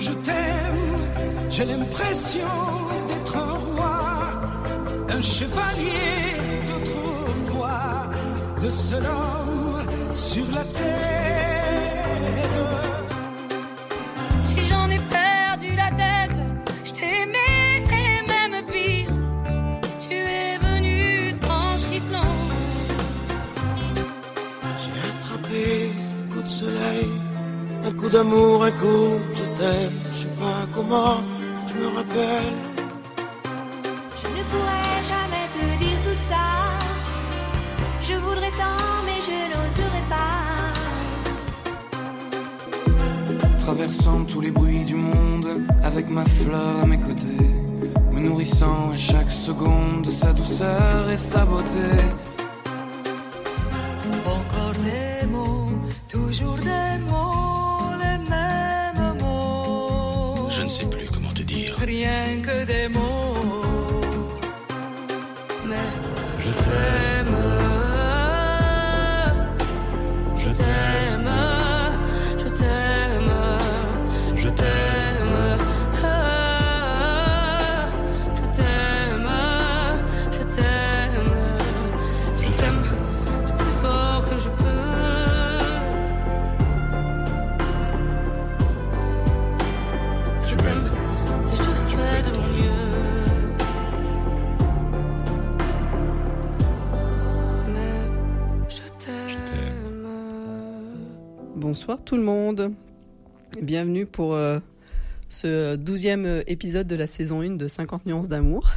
je t'aime, j'ai l'impression d'être un roi, un chevalier d'autrefois, le seul homme sur la terre. Si j'en ai perdu la tête, je t'aimais même pire. Tu es venu en chifflant. J'ai attrapé un coup de soleil, un coup d'amour, un coup de je t'aime. Je sais pas comment, faut que je me rappelle. Je ne pourrais jamais te dire tout ça. Je voudrais tant, mais je n'oserais pas. Traversant tous les bruits du monde, avec ma fleur à mes côtés, me nourrissant à chaque seconde de sa douceur et sa beauté. Tout le monde. Bienvenue pour euh, ce douzième épisode de la saison 1 de 50 nuances d'amour.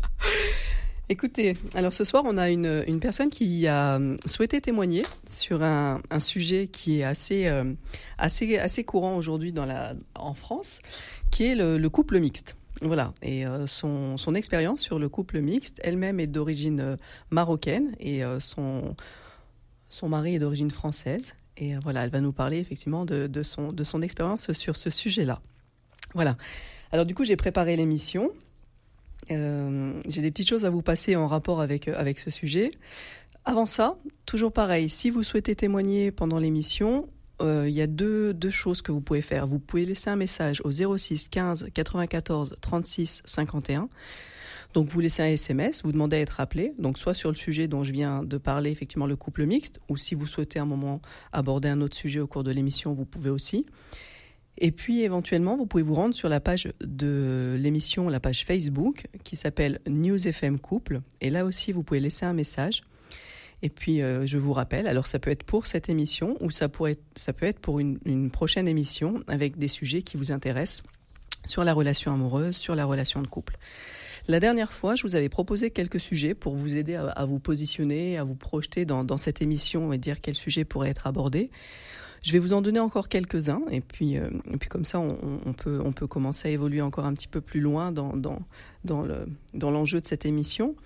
Écoutez, alors ce soir on a une, une personne qui a euh, souhaité témoigner sur un, sujet qui est assez, euh, assez, assez courant aujourd'hui en France, qui est le, le couple mixte. Voilà, et euh, son, son expérience sur le couple mixte, elle-même est d'origine euh, marocaine et euh, son, son mari est d'origine française. Et euh, voilà, elle va nous parler effectivement de, son, de son expérience sur ce sujet-là. Voilà. Alors du coup, j'ai préparé l'émission. Euh, j'ai des petites choses à vous passer en rapport avec, euh, avec ce sujet. Avant ça, toujours pareil, si vous souhaitez témoigner pendant l'émission, il y a deux, deux choses que vous pouvez faire. Vous pouvez laisser un message au 06 15 94 36 51. Donc vous laissez un SMS, vous demandez à être appelé, donc soit sur le sujet dont je viens de parler, effectivement le couple mixte, ou si vous souhaitez un moment aborder un autre sujet au cours de l'émission, vous pouvez aussi. Et puis éventuellement, vous pouvez vous rendre sur la page de l'émission, la page Facebook, qui s'appelle News FM Couple. Et là aussi, vous pouvez laisser un message. Et puis, euh, je vous rappelle, alors ça peut être pour cette émission ou ça, peut être pour une prochaine émission avec des sujets qui vous intéressent sur la relation amoureuse, sur la relation de couple. La dernière fois, je vous avais proposé quelques sujets pour vous aider à, vous positionner, à vous projeter dans, cette émission et dire quel sujet pourrait être abordé. Je vais vous en donner encore quelques-uns et puis, euh, comme ça, on, peut, commencer à évoluer encore un petit peu plus loin dans, dans, dans, le, dans l'enjeu de cette émission.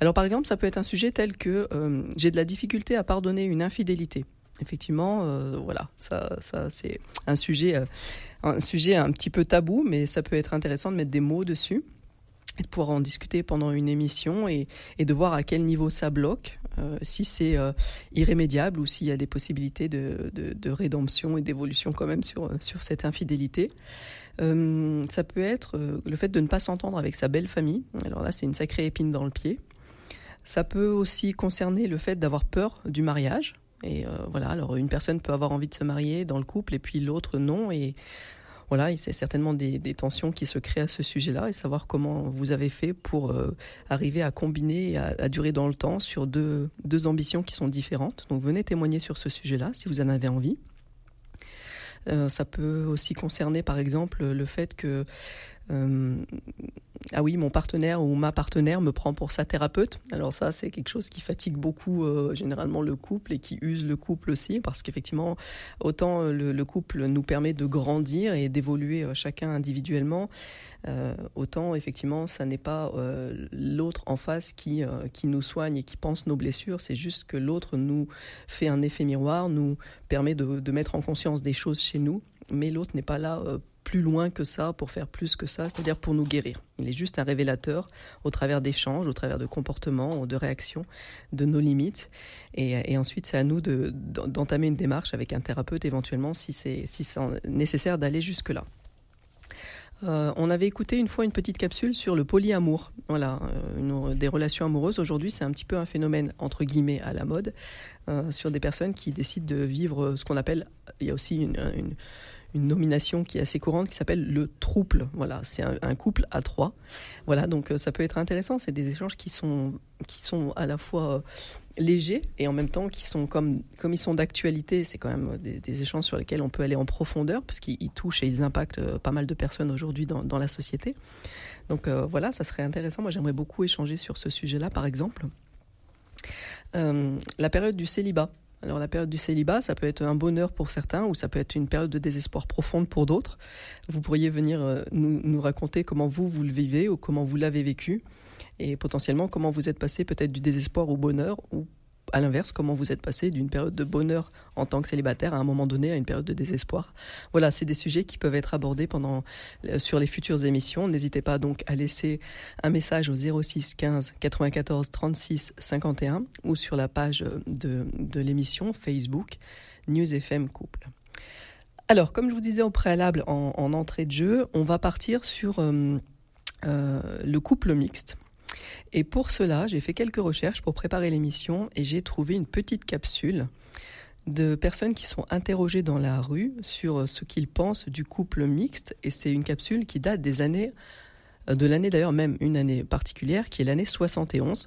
Alors par exemple, ça peut être un sujet tel que euh, j'ai de la difficulté à pardonner une infidélité. Effectivement, euh, voilà, ça, c'est un sujet, un sujet un petit peu tabou, mais ça peut être intéressant de mettre des mots dessus et de pouvoir en discuter pendant une émission et, de voir à quel niveau ça bloque, euh, si c'est euh, irrémédiable ou s'il y a des possibilités de, de, de rédemption et d'évolution quand même sur, sur cette infidélité. Euh, ça peut être euh, le fait de ne pas s'entendre avec sa belle famille. Alors là, c'est une sacrée épine dans le pied. Ça peut aussi concerner le fait d'avoir peur du mariage. Et euh, voilà, alors une personne peut avoir envie de se marier dans le couple et puis l'autre non. Et voilà, c'est certainement des, tensions qui se créent à ce sujet-là et savoir comment vous avez fait pour euh, arriver à combiner à, à, durer dans le temps sur deux, deux ambitions qui sont différentes. Donc venez témoigner sur ce sujet-là si vous en avez envie. Euh, ça peut aussi concerner par exemple le fait que ah oui, mon partenaire ou ma partenaire me prend pour sa thérapeute. Alors ça, c'est quelque chose qui fatigue beaucoup euh, généralement le couple et qui use le couple aussi, parce qu'effectivement, autant le, le, couple nous permet de grandir et d'évoluer euh, chacun individuellement, euh, autant effectivement, ça n'est pas euh, l'autre en face qui, euh, qui nous soigne et qui pense nos blessures, c'est juste que l'autre nous fait un effet miroir, nous permet de, de mettre en conscience des choses chez nous, mais l'autre n'est pas là euh, plus loin que ça, pour faire plus que ça, c'est-à-dire pour nous guérir. Il est juste un révélateur au travers d'échanges, au travers de comportements, de réactions, de nos limites. Et, ensuite, c'est à nous d'entamer de, une démarche avec un thérapeute éventuellement si c'est si nécessaire d'aller jusque-là. Euh, on avait écouté une fois une petite capsule sur le polyamour. Voilà, euh, des relations amoureuses. Aujourd'hui, c'est un petit peu un phénomène entre guillemets à la mode euh, sur des personnes qui décident de vivre ce qu'on appelle. Il y a aussi une- une nomination qui est assez courante qui s'appelle le trouble. Voilà, c'est un, couple à trois. Voilà, donc euh, ça peut être intéressant. C'est des échanges qui sont qui sont à la fois euh, légers et en même temps qui sont comme comme ils sont d'actualité. C'est quand même des, des échanges sur lesquels on peut aller en profondeur parce qu'ils ils touchent et ils impactent euh, pas mal de personnes aujourd'hui dans, la société. Donc euh, voilà, ça serait intéressant. Moi, j'aimerais beaucoup échanger sur ce sujet-là, par exemple. Euh, la période du célibat. Alors la période du célibat, ça peut être un bonheur pour certains ou ça peut être une période de désespoir profonde pour d'autres. Vous pourriez venir euh, nous, nous raconter comment vous, vous le vivez ou comment vous l'avez vécu et potentiellement comment vous êtes passé peut-être du désespoir au bonheur ou à l'inverse, comment vous êtes passé d'une période de bonheur en tant que célibataire à un moment donné à une période de désespoir. Voilà, c'est des sujets qui peuvent être abordés pendant euh, sur les futures émissions. N'hésitez pas donc à laisser un message au 06 15 94 36 51 ou sur la page de, de l'émission Facebook News FM Couple. Alors, comme je vous disais au préalable en, en entrée de jeu, on va partir sur euh, euh, le couple mixte. Et pour cela, j'ai fait quelques recherches pour préparer l'émission et j'ai trouvé une petite capsule de personnes qui sont interrogées dans la rue sur ce qu'ils pensent du couple mixte. Et c'est une capsule qui date des années, euh, de l'année d'ailleurs même une année particulière, qui est l'année 71.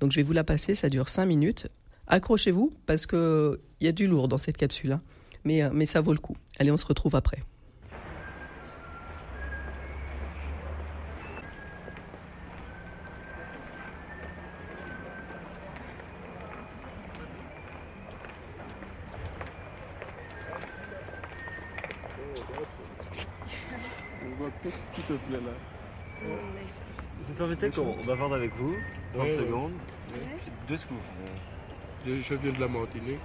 Donc je vais vous la passer, ça dure 5 minutes. Accrochez-vous parce qu'il y a du lourd dans cette capsule, hein. mais, euh, mais ça vaut le coup. Allez, on se retrouve après. On voit tout ce qui te plaît là. Vous permettez qu'on bavarde avec vous 30 Oui, oui. secondes Oui. Deux scoops. Je, je viens de la Martinique.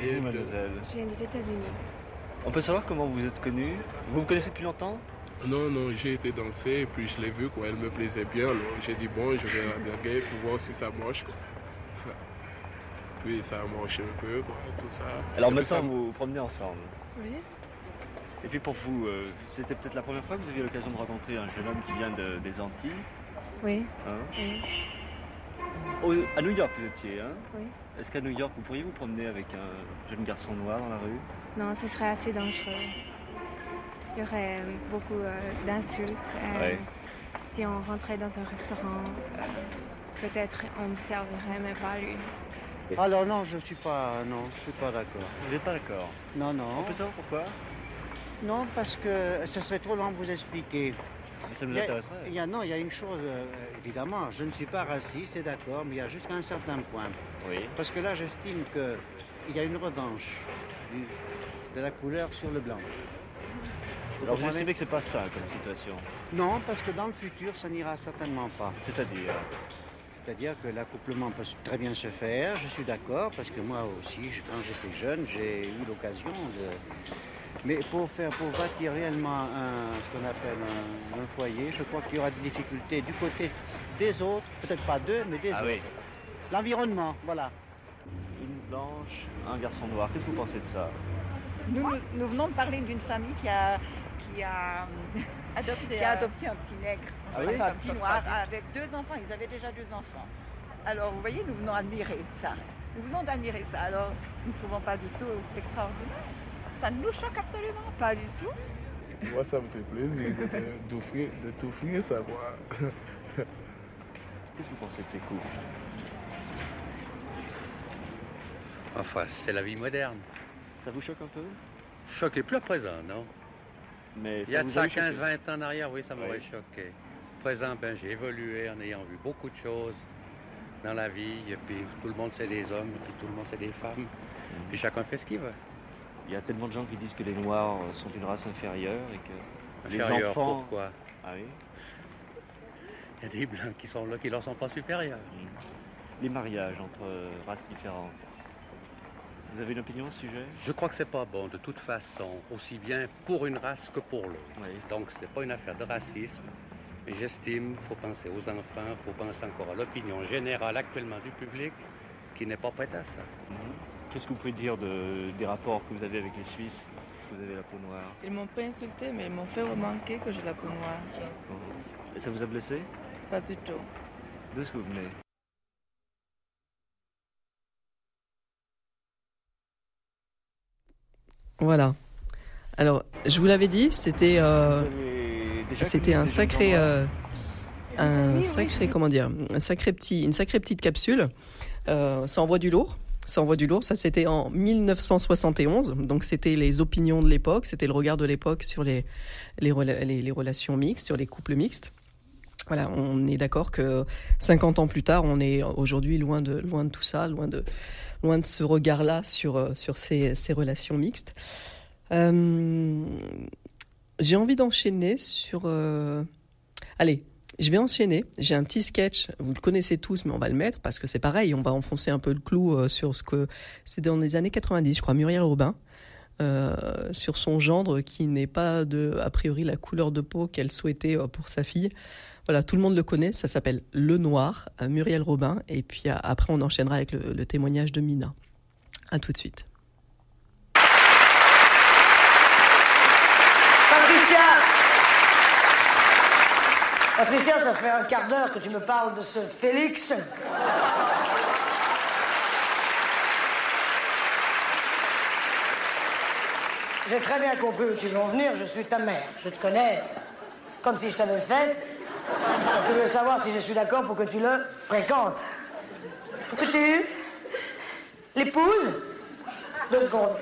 Et Et vous, de- mademoiselle Je viens des États-Unis. On peut savoir comment vous êtes connue? Vous vous connaissez depuis longtemps? Non, non, j'ai été danser et puis je l'ai vu, quoi. Elle me plaisait bien, alors j'ai dit bon, je vais la draguer pour voir si ça marche, quoi. Puis ça a marché un peu, quoi, tout ça. Alors maintenant, ça- vous vous promenez ensemble. Oui. Et puis pour vous, euh, c'était peut-être la première fois que vous aviez l'occasion de rencontrer un jeune homme qui vient de- des Antilles. Oui. hein Oui. Au- à New York, vous étiez. Hein Oui. Est-ce qu'à New York, vous pourriez vous promener avec un jeune garçon noir dans la rue? Non, ce serait assez dangereux. Il y aurait euh, beaucoup euh, d'insultes. euh, Ouais. Si on rentrait dans un restaurant, euh, peut-être on me servirait, mais pas lui. Alors non, je suis pas, non, je suis pas d'accord. Vous n'êtes pas d'accord? Non, On non, peut savoir pourquoi? Non, parce que ce serait trop long de vous expliquer. Mais Ça nous intéresserait. Il y a, non, il y a une chose, euh, évidemment, je ne suis pas raciste, c'est d'accord, mais il y a jusqu'à un certain point. Oui. Parce que là, j'estime qu'il y a une revanche du- de la couleur sur le blanc. Alors vous estimez que c'est pas ça comme situation Non, parce que dans le futur, ça n'ira certainement pas. C'est-à-dire C'est-à-dire que l'accouplement peut très bien se faire, je suis d'accord, parce que moi aussi, je- quand j'étais jeune, j'ai eu l'occasion de... Mais pour faire, pour bâtir réellement un, ce qu'on appelle un, un foyer, je crois qu'il y aura des difficultés du côté des autres, peut-être pas d'eux, mais des Ah autres. oui. L'environnement, voilà. Une blanche, un garçon noir. Qu'est-ce que vous pensez de ça? Nous, nous, nous venons de parler d'une famille qui a, qui a, Adopté. qui a adopté un petit nègre, Ah oui enfin, Ça un petit noir, avec deux enfants. Ils avaient déjà deux enfants. Alors, vous voyez, nous venons admirer ça. Nous venons d'admirer ça. Alors, nous ne trouvons pas du tout extraordinaire. Ça ne nous choque absolument pas du tout. Moi, ça me fait plaisir de- d'offrir, de t'offrir ça, moi. Qu'est-ce que vous pensez de ces couples Enfin, c'est la vie moderne. Ça vous choque un peu? Est plus à présent, non? Mais Il y a de ça a eu choqué 15, 20 ans en arrière, oui, ça m'aurait Oui. choqué. Présent, ben, j'ai évolué en ayant vu beaucoup de choses dans la vie, et puis tout le monde c'est des hommes, et puis tout le monde c'est des femmes, puis chacun fait ce qu'il veut. Il y a tellement de gens qui disent que les Noirs euh, sont une race inférieure et que les Inférieur, enfants... pourquoi Ah oui Il y a des blancs qui sont là, qui leur sont pas supérieurs. Les mariages entre euh, races différentes. Vous avez une opinion au sujet? Je crois que c'est pas bon, de toute façon, aussi bien pour une race que pour l'autre. Oui. Donc, c'est pas une affaire de racisme. Mais j'estime qu'il faut penser aux enfants, il faut penser encore à l'opinion générale actuellement du public qui n'est pas prête à ça. Mhm. Qu'est-ce que vous pouvez dire de, des rapports que vous avez avec les Suisses que vous avez la peau noire Ils m'ont pas insulté, mais ils m'ont fait remarquer que j'ai la peau noire. Et ça vous a blessé Pas du tout. D'où est-ce que vous venez Voilà. Alors, je vous l'avais dit, c'était euh, déjà c'était un sacré gens euh, un sacré comment dire un sacré petit une sacrée petite capsule. Euh, ça envoie du lourd. Ça envoie du lourd. Ça c'était en 1971. Donc c'était les opinions de l'époque, c'était le regard de l'époque sur les les, rela- les les relations mixtes, sur les couples mixtes. Voilà, on est d'accord que 50 ans plus tard, on est aujourd'hui loin de loin de tout ça, loin de loin de ce regard-là sur euh, sur ces, ces relations mixtes. Euh, j'ai envie d'enchaîner sur. euh, Allez, je vais enchaîner. J'ai un petit sketch. Vous le connaissez tous, mais on va le mettre parce que c'est pareil. On va enfoncer un peu le clou euh, sur ce que c'est dans les années 90, je crois. Muriel Robin. euh, sur son gendre qui n'est pas de a priori la couleur de peau qu'elle souhaitait euh, pour sa fille. Voilà, tout le monde le connaît, ça s'appelle Le Noir, Muriel Robin, et puis après on enchaînera avec le, le témoignage de Mina. À tout de suite. Patricia Patricia, ça fait un quart d'heure que tu me parles de ce Félix. J'ai très bien compris où tu veux en venir, je suis ta mère. Je te connais comme si je t'avais fait. Tu veux savoir si je suis d'accord pour que tu le fréquentes. Pour que tu l'épouses Deux secondes.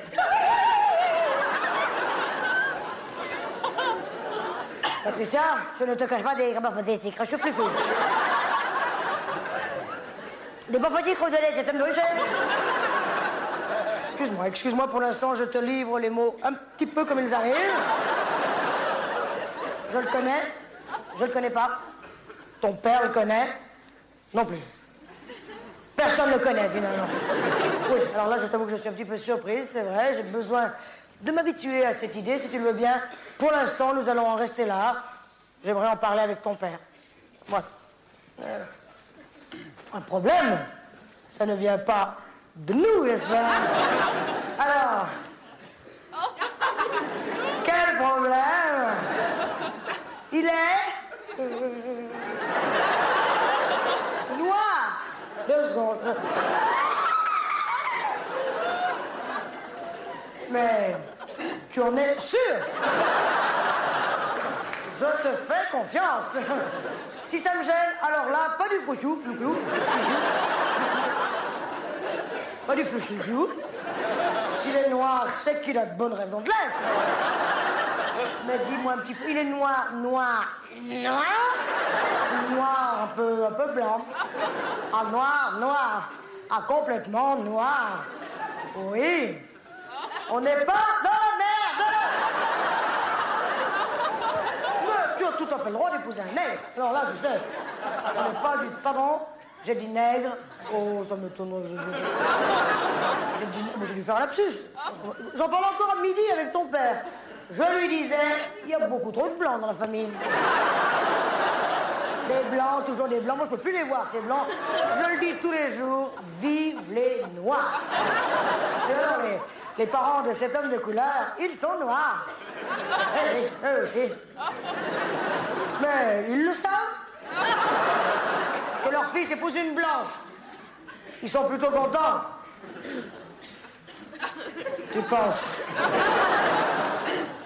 Patricia, je ne te cache pas des graphotétiques. Je suis plus fou. Des graphotétiques roselés, c'est un bruxelles. Excuse-moi, excuse-moi, pour l'instant, je te livre les mots un petit peu comme ils arrivent. Je le connais. Je le connais pas. Ton père le connaît. Non plus. Personne ne le connaît, finalement. Oui, alors là, je t'avoue que je suis un petit peu surprise, c'est vrai. J'ai besoin de m'habituer à cette idée, si tu le veux bien. Pour l'instant, nous allons en rester là. J'aimerais en parler avec ton père. Voilà. Euh, un problème Ça ne vient pas de nous, n'est-ce pas? Alors, quel problème? Il est euh, noir. Deux secondes. Mais tu en es sûr? Je te fais confiance. Si ça me gêne, alors là, pas du fouchou, flouchou. Pas du flou-flou. S'il est noir, c'est qu'il a de bonnes raisons de l'être. Mais dis-moi un petit peu, il est noir, noir, noir? Noir, un peu, un peu blanc. Ah, noir, noir. Ah, complètement noir. Oui. On n'est pas dans la merde Mais tu as tout à le droit d'épouser un nègre. Alors là, tu sais, on n'est pas du... Pardon J'ai dit nègre. Oh, ça je... J'ai dit... J'ai dû faire un lapsus. J'en parle encore à midi avec ton père. Je lui disais, il y a beaucoup trop de blancs dans la famille. Des blancs, toujours des blancs. Moi, je peux plus les voir, ces blancs. Je le dis tous les jours, vive les noirs. Les, parents de cet homme de couleur, ils sont noirs. Eh oui, eux aussi. Mais ils le savent. Que leur fils épouse une blanche. Ils sont plutôt contents. Tu penses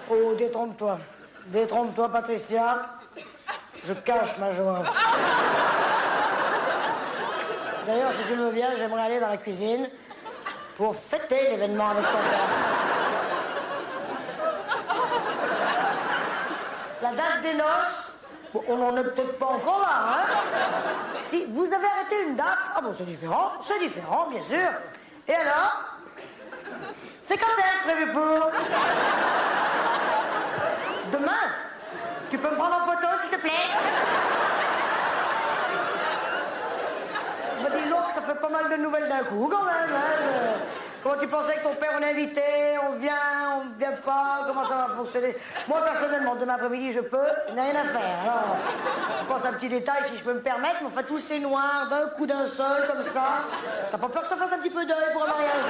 Oh, détrompe-toi. Détrompe-toi, Patricia. Je cache ma joie. D'ailleurs, si tu le veux j'aimerais aller dans la cuisine pour fêter l'événement avec ton père. La date des noces, on n'en est peut-être pas encore là, hein. Si vous avez arrêté une date, ah bon, c'est différent, c'est différent, bien sûr. Et alors? C'est quand est-ce prévu pour Demain. Tu peux me prendre en photo, s'il te plaît? Bah, disons que ça fait pas mal de nouvelles d'un coup, quand même. Hein. Comment tu pensais que ton père, on est invité, on vient, on vient pas, comment ça va fonctionner? Moi, personnellement, demain après-midi, je peux, il rien à faire. Alors, je pense à un petit détail, si je peux me permettre, mais enfin, tous ces noirs, d'un coup d'un seul, comme ça. T'as pas peur que ça fasse un petit peu d'œil pour un mariage?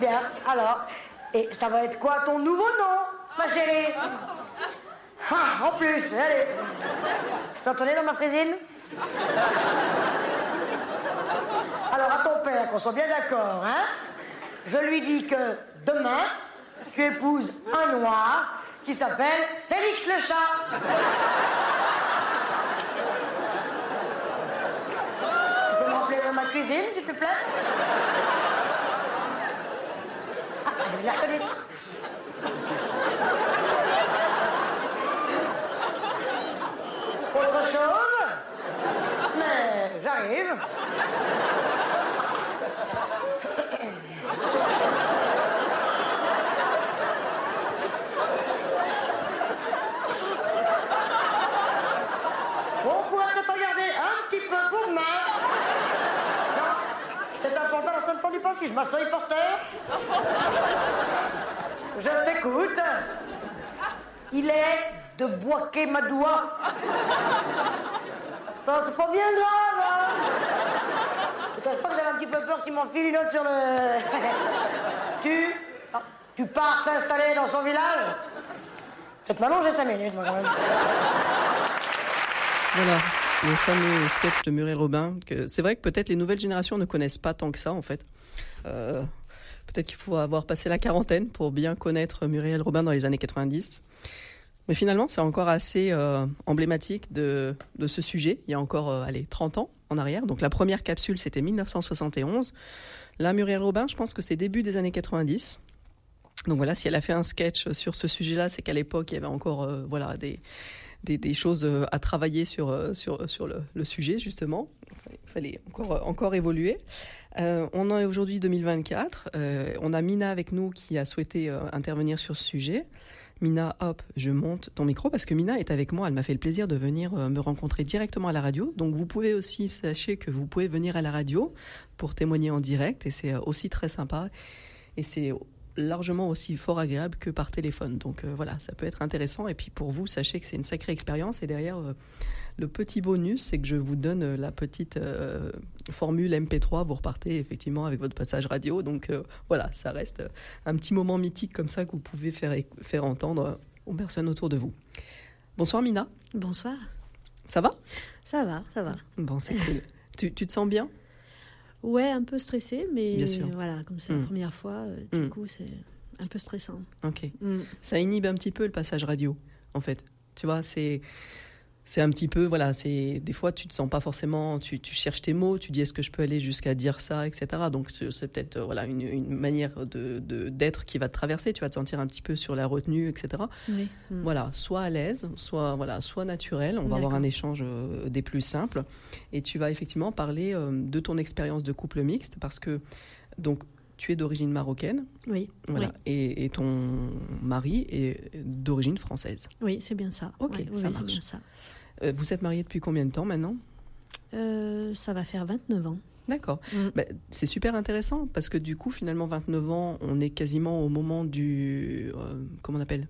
Bien, alors, Et ça va être quoi ton nouveau nom, ma chérie? Ah, en plus, allez. Je retourner dans ma frésine? Alors, à ton père, qu'on soit bien d'accord, hein? Je lui dis que demain, tu épouses un noir qui s'appelle Félix le chat. Tu peux me rappeler dans ma cuisine, s'il te plaît? Ah, je la reconnais. Autre chose Mais j'arrive. On pourrait peut-être regarder un petit peu pour demain. C'est important la sainte du parce que je m'assois porteur. Je t'écoute. Il est de Boisquet Madoua. Ça, c'est pas bien grave, hein Je pas que j'avais un petit peu peur qu'il m'enfile une autre sur le... tu... Tu pars t'installer dans son village Peut-être j'ai cinq minutes, moi, quand même. Voilà, le fameux sketch de Muriel Robin. C'est vrai que peut-être les nouvelles générations ne connaissent pas tant que ça, en fait. Euh, peut-être qu'il faut avoir passé la quarantaine pour bien connaître Muriel Robin dans les années 90. Mais finalement, c'est encore assez euh, emblématique de, ce sujet. Il y a encore, euh, allez, 30 ans en arrière. Donc la première capsule, c'était 1971. Là, Muriel Robin, je pense que c'est début des années 90. Donc voilà, si elle a fait un sketch sur ce sujet-là, c'est qu'à l'époque, il y avait encore euh, voilà, des, choses à travailler sur, le, sujet, justement. Il fallait encore, encore évoluer. On en est aujourd'hui 2024. Euh, on a Mina avec nous qui a souhaité intervenir sur ce sujet. Mina, hop, je monte ton micro parce que Mina est avec moi. Elle m'a fait le plaisir de venir me rencontrer directement à la radio. Donc vous pouvez aussi, sachez que vous pouvez venir à la radio pour témoigner en direct et c'est aussi très sympa. Et c'est largement aussi fort agréable que par téléphone. Donc euh, voilà, ça peut être intéressant. Et puis pour vous, sachez que c'est une sacrée expérience. Et derrière, euh, le petit bonus, c'est que je vous donne la petite euh, formule MP3. Vous repartez effectivement avec votre passage radio. Donc voilà, ça reste un petit moment mythique comme ça que vous pouvez faire, faire entendre aux personnes autour de vous. Bonsoir Mina. Bonsoir. Ça va? Ça va, ça va. Bon, c'est cool. tu, tu te sens bien? Ouais, un peu stressé, mais voilà, comme c'est la première fois, euh, du coup, c'est un peu stressant. Ok. Mm. Ça inhibe un petit peu le passage radio, en fait. Tu vois, c'est. C'est un petit peu, voilà, c'est des fois tu te sens pas forcément, tu, tu cherches tes mots, tu dis est-ce que je peux aller jusqu'à dire ça, etc. Donc c'est peut-être euh, voilà une, une manière de d'être qui va te traverser, tu vas te sentir un petit peu sur la retenue, etc. Oui. Mm. Voilà, soit à l'aise, soit voilà, soit naturel. On va avoir un échange euh, des plus simples, et tu vas effectivement parler euh, de ton expérience de couple mixte parce que donc tu es d'origine marocaine, Oui. voilà, oui. et, et ton mari est d'origine française. Oui, c'est bien ça. Ok, Ouais, ça oui, marche. bien ça. Euh, vous êtes mariés depuis combien de temps maintenant Euh, ça va faire 29 ans. D'accord. Mm. Ben, c'est super intéressant parce que du coup, finalement, 29 ans, on est quasiment au moment du. euh, comment on appelle?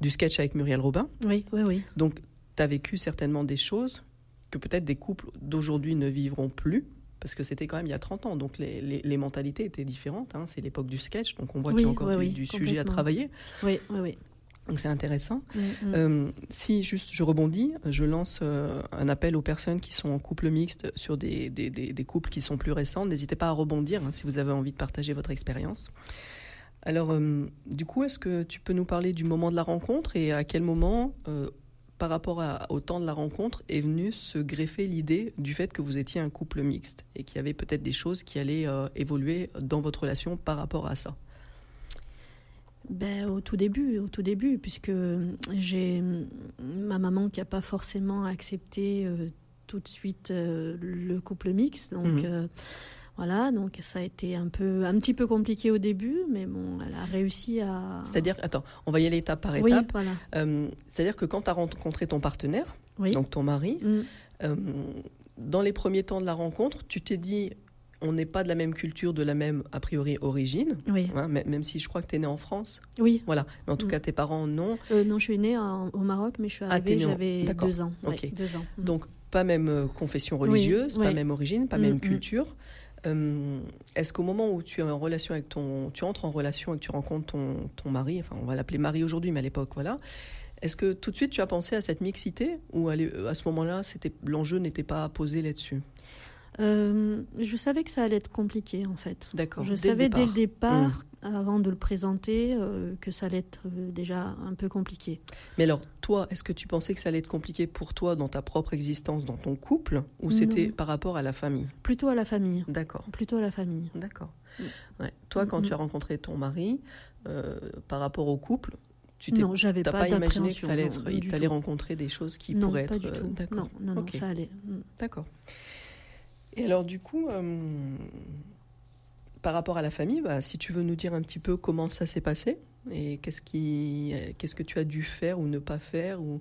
Du sketch avec Muriel Robin. Oui, oui, oui. Donc, tu as vécu certainement des choses que peut-être des couples d'aujourd'hui ne vivront plus. Parce que c'était quand même il y a 30 ans, donc les, les- les mentalités étaient différentes. hein. C'est l'époque du sketch, donc on voit Oui, qu'il y a encore oui, du, oui, du sujet à travailler. Oui, oui, oui. Donc c'est intéressant. Mm, mm. Euh, si juste je rebondis, je lance euh, un appel aux personnes qui sont en couple mixte sur des, des, des- des couples qui sont plus récents. N'hésitez pas à rebondir hein, si vous avez envie de partager votre expérience. Alors, euh, du coup, est-ce que tu peux nous parler du moment de la rencontre et à quel moment, par rapport à- au temps de la rencontre, est venue se greffer l'idée du fait que vous étiez un couple mixte et qu'il y avait peut-être des choses qui allaient évoluer dans votre relation par rapport à ça? Ben, au tout début, au tout début, puisque j'ai ma maman qui n'a pas forcément accepté euh, tout de suite euh, le couple mixte. Donc Mhm. euh, voilà, donc ça a été un peu, un petit peu compliqué au début, mais bon, elle a réussi à. C'est-à-dire, attends, on va y aller étape par Oui, étape. voilà. Euh, C'est-à-dire que quand tu as rencontré ton partenaire, Oui. donc ton mari, Mm. euh, dans les premiers temps de la rencontre, tu t'es dit, on n'est pas de la même culture, de la même, a priori, origine, Oui. hein, même si je crois que tu es né en France. Oui. Voilà, mais en tout Mm. cas, tes parents, non. Euh, non, je suis née en- au Maroc, mais je suis Ah, arrivée, j'avais deux ans. ouais, Ok. deux ans. Mm. Donc, pas même euh, confession Oui, religieuse, pas oui. même origine, pas même mm. culture. Euh, Est-ce qu'au moment où tu es en relation avec ton, tu entres en relation et que tu rencontres ton, ton mari, enfin on va l'appeler mari aujourd'hui, mais à l'époque, voilà. Est-ce que tout de suite tu as pensé à cette mixité ou à, à ce moment-là, l'enjeu n'était pas posé là-dessus? Euh, je savais que ça allait être compliqué en fait. D'accord. Je dès le savais dès le départ. départ, avant de le présenter, euh, que ça allait être euh, déjà un peu compliqué. Mais alors, toi, est-ce que tu pensais que ça allait être compliqué pour toi dans ta propre existence, dans ton couple, ou c'était par rapport à la famille? Plutôt à la famille. D'accord. Plutôt à la famille. D'accord. Ouais. Toi, quand Mm, tu as mm. rencontré ton mari, euh, par rapport au couple, tu Non, j'avais pas pas imaginé que ça allait non, être, il rencontrer des choses qui non, pourraient pas être. du tout. D'accord. Non, non, non, ça allait. Mm. D'accord. Et alors, du coup, euh, par rapport à la famille, bah, si tu veux nous dire un petit peu comment ça s'est passé et qu'est-ce qui, euh, qu'est-ce que tu as dû faire ou ne pas faire ou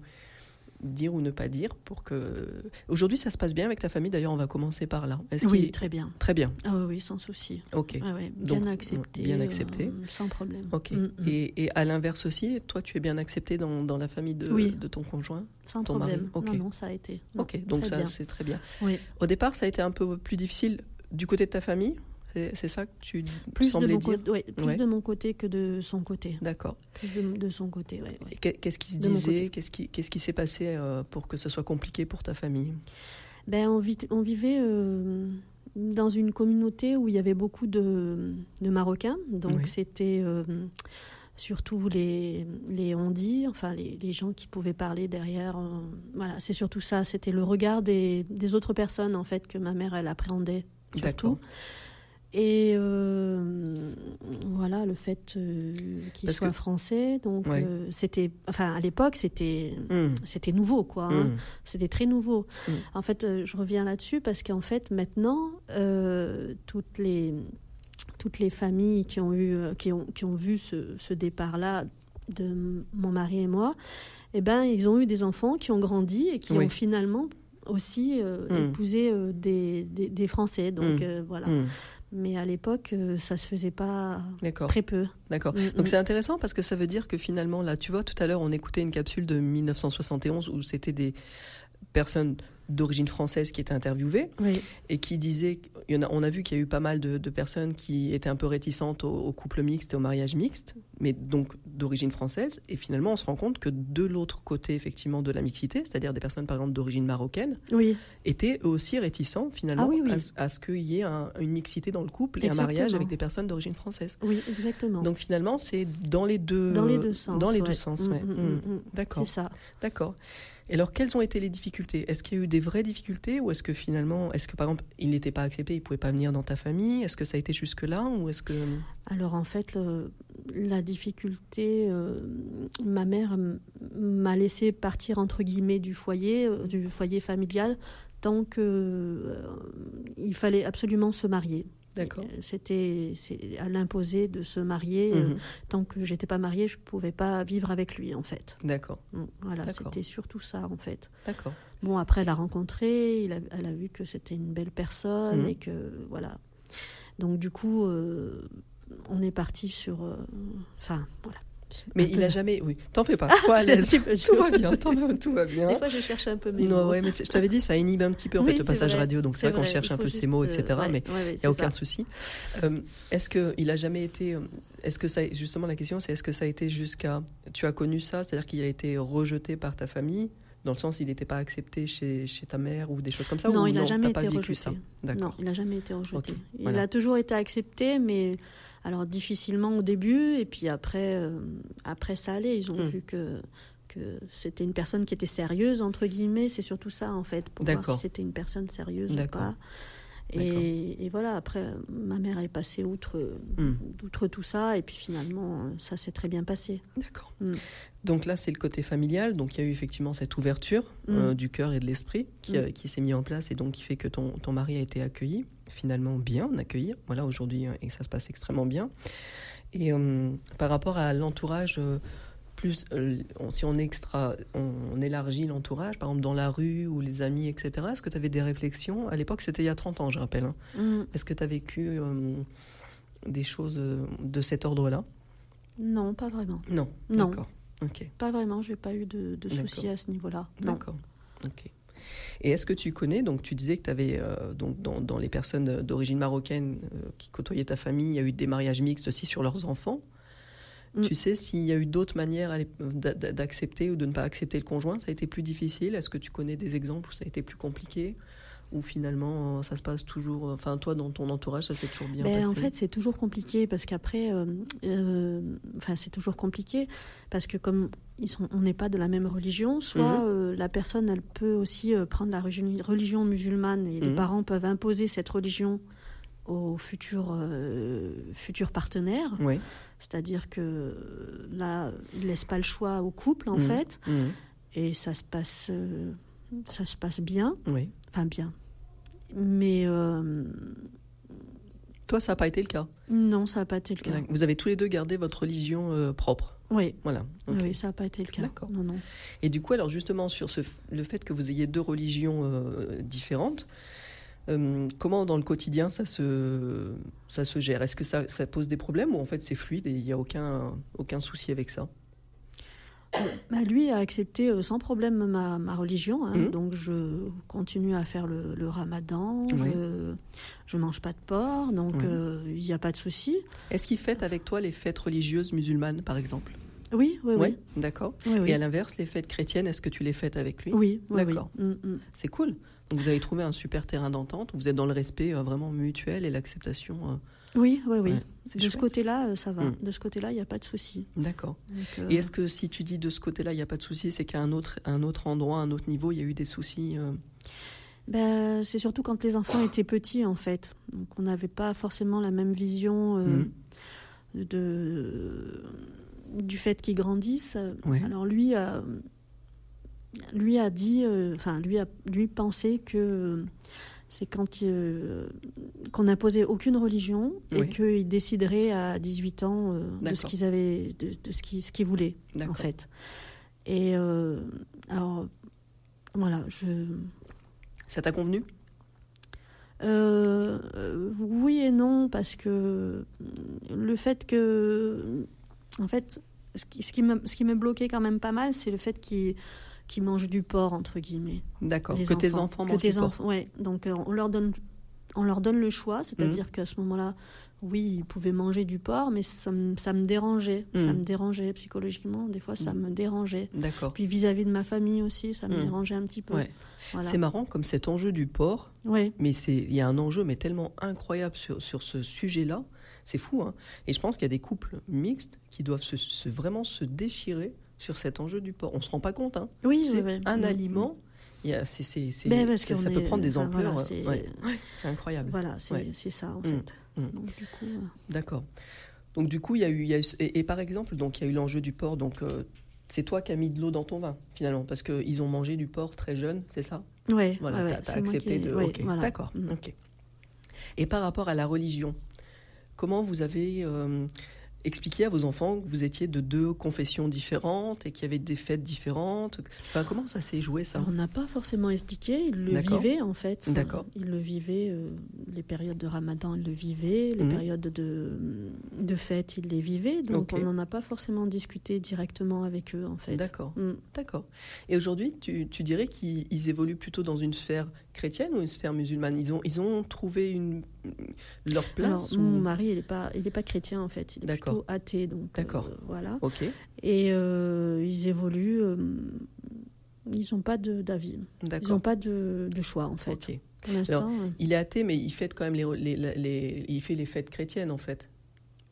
dire ou ne pas dire pour que. Aujourd'hui, ça se passe bien avec ta famille. D'ailleurs, on va commencer par là. Est-ce Oui, très bien. Très bien. Ah oui, sans souci. Ok. Ah ouais, bien Donc, accepté. bien accepté. euh, sans problème. Ok. Mm, mm. Et, et à l'inverse aussi, toi, tu es bien accepté dans, dans la famille de, Oui. de ton conjoint Sans ton mari? problème. Ok. Non, non, ça a été. Non, Ok, donc ça, c'est très bien. Oui. Au départ, ça a été un peu plus difficile du côté de ta famille? C'est ça que tu Plus, de semblais mon, dire ouais, plus Ouais. de mon côté que de son côté. D'accord. Plus de, de son côté, ouais, ouais. Qu'est- Qu'est-ce qui se De disait. Qu'est-ce qui qu'est-ce qui s'est passé euh, pour que ce soit compliqué pour ta famille? Ben, on, vit- on vivait euh, dans une communauté où il y avait beaucoup de, de Marocains. Donc Oui. c'était euh, surtout les, les on-dit, enfin les, les gens qui pouvaient parler derrière. euh, voilà, c'est surtout ça. C'était le regard des, des autres personnes en fait que ma mère elle appréhendait surtout. D'accord. Et euh, voilà, le fait euh, qu'il soit que- français, donc Ouais. euh, c'était, enfin à l'époque c'était, Mm. c'était nouveau quoi. hein. Mm. C'était très nouveau. Mm. En fait, je reviens là-dessus parce qu'en fait maintenant toutes les toutes les familles qui ont eu qui ont qui ont vu ce, ce départ-là de mon mari et moi, eh ben ils ont eu des enfants qui ont grandi et qui Oui. ont finalement aussi épousé des, des, des Français. Donc voilà. Mais à l'époque, euh, ça se faisait pas très peu. D'accord. Mm, Donc mm. c'est intéressant parce que ça veut dire que finalement, là, tu vois, tout à l'heure, on écoutait une capsule de 1971 où c'était des personnes d'origine française qui étaient interviewées Oui. et qui disaient, il y en a, on a vu qu'il y a eu pas mal de, de personnes qui étaient un peu réticentes au, au couple mixte et au mariage mixte, mais donc d'origine française. Et finalement, on se rend compte que de l'autre côté, effectivement, de la mixité, c'est-à-dire des personnes, par exemple, d'origine marocaine, Oui. étaient eux aussi réticents, finalement, Ah oui, à, ce- à ce qu'il y ait un- une mixité dans le couple et un mariage avec des personnes d'origine française. Oui, exactement. Donc finalement, c'est dans les deux Dans les deux sens, Dans les ouais. deux sens, Mm, ouais. mm, Mm. mm, mm. D'accord. C'est ça. D'accord. Et alors, quelles ont été les difficultés? Est-ce qu'il y a eu des vraies difficultés ou est-ce que finalement, est-ce que par exemple, il n'était pas accepté, il pouvait pas venir dans ta famille? Est-ce que ça a été jusque là ou est-ce que Alors en fait, la difficulté, euh, ma mère m'a laissé partir entre guillemets du foyer, euh, du foyer familial, tant que euh, fallait absolument se marier. D'accord. Euh, C'était à l'imposer de se marier. euh, Mhm. tant que j'étais pas mariée, je pouvais pas vivre avec lui en fait. D'accord. Mm, Voilà, c'était surtout ça en fait. D'accord. Bon, après, elle a rencontré, il a- elle a vu que c'était une belle personne Mhm. et que voilà. Donc, du coup, euh, on est parti sur. Enfin, voilà. Mais il a jamais. Oui, t'en fais pas. Ah, Sois à l'aise. Tout va bien. t'en- Tout va bien. Des fois, je cherche un peu mes Non, mots. ouais, mais je t'avais dit, ça inhibe un petit peu en Oui, fait le passage vrai, radio, donc c'est vrai qu'on cherche un peu ces juste, mots, euh, etc. ouais, mais il ouais, n'y a aucun ça. souci. Euh, est-ce que il a jamais été euh, Est-ce que ça justement la question c'est est-ce que ça a été jusqu'à tu as connu ça, c'est-à-dire qu'il a été rejeté par ta famille dans le sens il n'était pas accepté chez, chez ta mère ou des choses comme ça non, ou il n'a jamais été rejeté. Non, il n'a jamais été rejeté. Il voilà. a toujours été accepté, mais alors difficilement au début, et puis après, euh, après ça allait. Ils ont Hmm. vu que que c'était une personne qui était sérieuse entre guillemets. C'est surtout ça en fait pour voir si c'était une personne sérieuse ou pas. Et, et voilà, après, ma mère elle est passée outre, Hmm. outre tout ça, et puis finalement, ça s'est très bien passé. D'accord. Mm. Donc là, c'est le côté familial. Donc il y a eu effectivement cette ouverture Mm. euh, du cœur et de l'esprit qui, euh, qui s'est mis en place et donc qui fait que ton, ton mari a été accueilli, finalement bien accueilli. Voilà, aujourd'hui, euh, et ça se passe extrêmement bien. Et euh, par rapport à l'entourage, plus euh, on- si on, extra, on, on élargit l'entourage, par exemple dans la rue ou les amis, etc., est-ce que tu avais des réflexions? À l'époque, c'était il y a 30 ans, je rappelle. hein. Mm. Est-ce que tu as vécu euh, des choses euh, de cet ordre-là? Non, pas vraiment. Non. Non. D'accord. Ok. Pas vraiment, j'ai pas eu de, de soucis à ce niveau-là. D'accord. Ok. Et est-ce que tu connais, donc tu disais que tu avais, donc dans, dans, les personnes d'origine marocaine qui côtoyaient ta famille, il y a eu des mariages mixtes aussi sur leurs enfants. Mm. Tu sais s'il y a eu d'autres manières d'accepter ou de ne pas accepter le conjoint Ça a été plus difficile Est-ce que tu connais des exemples où ça a été plus compliqué? Ou finalement ça se passe toujours enfin toi dans ton entourage ça s'est toujours bien ben, passé? en fait c'est toujours compliqué parce qu'après euh, euh, enfin c'est toujours compliqué parce que comme ils sont, on n'est pas de la même religion soit Mhm. euh, la personne elle peut aussi prendre la religion, musulmane et les Mhm. parents peuvent imposer cette religion aux futurs futurs partenaires Oui. C'est-à-dire que euh, là ils laissent pas le choix au couple en Mhm. fait Mhm. et ça se passe euh, ça se passe bien Oui. enfin bien mais euh, Toi, ça n'a pas été le cas? Non ça n'a pas été le cas Vous avez tous les deux gardé votre religion euh, propre? Oui Voilà. Oui, ça n'a pas été le cas. D'accord. Non, non. Et du coup, alors justement, sur ce, le fait que vous ayez deux religions différentes, euh, comment dans le quotidien ça se, ça se gère? Est-ce que ça, ça pose des problèmes ou en fait c'est fluide et il n'y a aucun, aucun souci avec ça? Bah, lui a accepté euh, sans problème ma, ma religion, hein, Mhm. donc je continue à faire le, le ramadan, Oui. je, je mange pas de porc, donc Oui. euh, il n'y a pas de souci. Est-ce qu'il fête avec toi les fêtes religieuses musulmanes, par exemple? Oui, oui, oui. D'accord. Oui, oui. Et à l'inverse, les fêtes chrétiennes, est-ce que tu les fêtes avec lui? Oui, oui, oui. D'accord. Mm, mm. C'est cool. Donc vous avez trouvé un super terrain d'entente. Vous êtes dans le respect euh, vraiment mutuel et l'acceptation. euh, Oui, oui, oui. Ouais, de ce côté-là, euh, ça va. Mm. De ce côté-là, il n'y a pas de souci. D'accord. Euh, Et est-ce que si tu dis de ce côté-là, il n'y a pas de souci, c'est qu'à un autre, un autre endroit, un autre niveau, il y a eu des soucis euh, ben, c'est surtout quand les enfants étaient petits, en fait. Donc, on n'avait pas forcément la même vision euh, Mhm. de, du fait qu'ils grandissent. Ouais. Alors, lui lui a dit, euh, enfin, lui a lui pensait que euh, c'est quand euh, qu'on n'imposait aucune religion et Oui. qu'ils décideraient à 18 ans euh, de ce qu'ils avaient, de, de ce qu'ils ce qu'ils voulaient, en fait. Et euh, alors, voilà, je. Ça t'a convenu? Oui et non, parce que le fait que. En fait, ce qui, ce qui me, ce qui me bloquait quand même pas mal, c'est le fait qu'ils qu'ils mangent du porc, entre guillemets. D'accord. Que tes enfants que mangent tes du porc. enfants- ouais. Donc, euh, on leur donne. On leur donne le choix, c'est-à-dire Mhm. qu'à ce moment-là, oui, ils pouvaient manger du porc, mais ça me, ça me dérangeait. Ça Mhm. me dérangeait psychologiquement, des fois, ça me dérangeait. D'accord. Puis vis-à-vis de ma famille aussi, ça me dérangeait un petit peu. Ouais. Voilà. C'est marrant comme cet enjeu du porc. Ouais. Mais c'est il y a un enjeu mais tellement incroyable sur, sur ce sujet-là. C'est fou. Hein Et je pense qu'il y a des couples mixtes qui doivent se, se- vraiment se déchirer sur cet enjeu du porc. On se rend pas compte. Hein Oui, C'est oui, oui. un Mhm. aliment. a- c'est- c'est- c'est- Ben, ça, peut prendre des ampleurs. voilà, euh, c'est- ouais. Ouais, c'est incroyable. Voilà, c'est Ouais. ça en Mm. fait. Mm. Donc du coup, euh, D'accord. Donc du coup, il y a eu, il y a eu et, et par exemple, donc il y a eu l'enjeu du porc. Donc euh, c'est toi qui as mis de l'eau dans ton vin finalement, parce qu'ils ont mangé du porc très jeune, c'est ça? Ouais, Voilà, t'as- moi accepté qui de. ouais, ok, voilà. d'accord. Mm. Ok. Et par rapport à la religion, comment vous avez euh, expliqué à vos enfants que vous étiez de deux confessions différentes et qu'il y avait des fêtes différentes Enfin, comment ça s'est joué ça? On n'a pas forcément expliqué, ils le vivaient en fait. D'accord. Ils le vivaient, euh, les périodes de ramadan, ils le vivaient, les Mhm. périodes de, de fête, ils les vivaient. Donc on n'en a pas forcément discuté directement avec eux en fait. D'accord. Mm. D'accord. Et aujourd'hui, tu, tu dirais qu'ils ils évoluent plutôt dans une sphère chrétienne ou une sphère musulmane? Ils ont, ils ont trouvé une, leur Alors, place mon ou- mari, il n'est pas, il est pas chrétien en fait, il est D'accord. plutôt athée. Donc, D'accord. euh, voilà. Ok. Et euh, ils évoluent, euh, ils n'ont pas de- d'avis. Ils D'accord. n'ont pas de, de choix en fait. Ok. Pour l'instant, Alors, il est athée, mais il fête quand même les, les, les- les- il fait les fêtes chrétiennes en fait.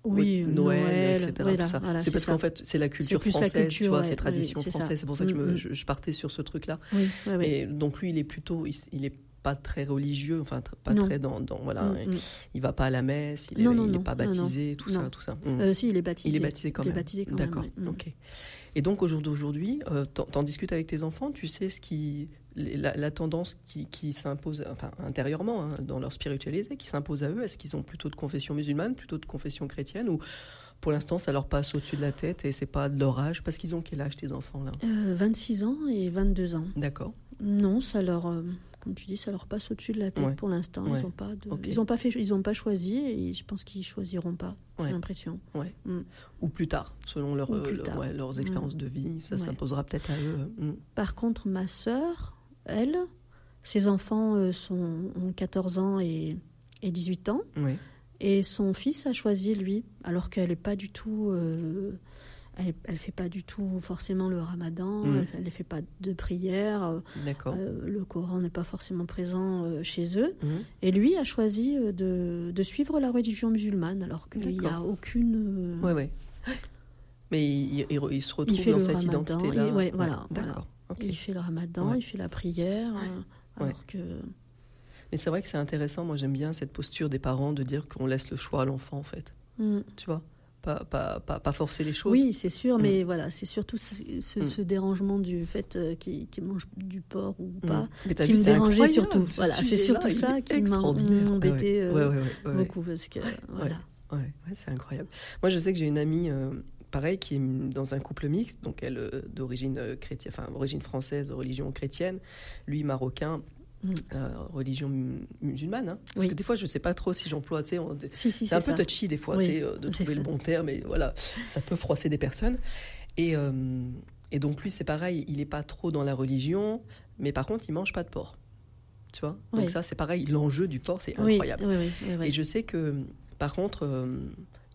Oui, Noël, Noël, etc. voilà, voilà, c'est parce qu'en fait, c'est la culture plus la française, tu culture, vois, ouais, c'est oui, tradition c'est française. Pour ça que je, me- Mm, mm. je- partais sur ce truc-là. Oui. Et donc lui, il est plutôt, il, il est pas très religieux, enfin pas Non. très dans, dans- voilà, Mm, il, mm. il va pas à la messe, il est, Non, non, il est non, pas non, baptisé, tout ça, tout ça. Mm. Euh, si, il est baptisé. Il est baptisé quand Il est même. baptisé quand D'accord. Mm. Ok. Et donc au jour d'aujourd'hui, euh, t'en t'en discutes avec tes enfants, tu sais ce qui, la, la tendance qui, qui s'impose, enfin intérieurement hein, dans leur spiritualité, qui s'impose à eux. Est-ce qu'ils ont plutôt de confession musulmane, plutôt de confession chrétienne, ou pour l'instant ça leur passe au-dessus de la tête et c'est pas de leur âge? Parce qu'ils ont quel âge tes enfants là? Euh, 26 ans et 22 ans. D'accord. Non, ça leur, euh, comme tu dis, ça leur passe au-dessus de la tête Ouais. pour l'instant. Ouais. Ils n'ont pas, de- Ok. ils ont pas fait, ils ont pas choisi et je pense qu'ils choisiront pas. Ouais. J'ai l'impression. Mm. Ou plus tard, selon leur, euh, leur- tard. leurs expériences de vie, ça s'imposera peut-être à eux. Mm. Par contre, ma sœur, elle, Ses enfants euh, sont, ont 14 ans et, et 18 ans. Et son fils a choisi lui, alors qu'elle n'est pas du tout. euh, elle, elle fait pas du tout forcément le ramadan, Mhm. elle, ne fait pas de prière. euh, D'accord. euh, le Coran n'est pas forcément présent euh, chez eux. Mhm. Et lui a choisi euh, de, de suivre la religion musulmane, alors qu'il n'y a aucune. Ouais, ouais. Mais il, il- il se retrouve il fait dans le cette ramadan. identité-là. et- ouais, voilà. Il fait le ramadan, Ouais. il fait la prière, euh, alors Ouais. que. Mais c'est vrai que c'est intéressant. Moi, j'aime bien cette posture des parents de dire qu'on laisse le choix à l'enfant, en fait. Mm. Tu vois? Pas, pas, pas, pas forcer les choses. Oui, c'est sûr, Mm. mais voilà, c'est surtout ce, ce- Mm. ce dérangement du fait euh, qu'il qu'il mange du porc ou pas Mais t'as qui me dérangeait surtout. ce Voilà, c'est surtout ça qui m'a extraordinaire. Embêté ouais. euh, Ouais, beaucoup parce que voilà. C'est incroyable. Moi, je sais que j'ai une amie, euh, pareil, qui est dans un couple mixte, donc elle euh, d'origine chrétienne, enfin origine française, religion chrétienne, lui marocain. Religion mu- musulmane, hein. parce Oui. que des fois je sais pas trop si j'emploie, tu sais, on- Si, si, c'est un peu touchy des fois, Oui, tu sais, euh, de trouver le bon terme, et voilà, ça peut froisser des personnes. Et, euh, et donc lui c'est pareil, il est pas trop dans la religion, mais par contre il mange pas de porc, tu vois. Donc Oui. ça c'est pareil, l'enjeu du porc c'est incroyable. Et je sais que, par contre, euh,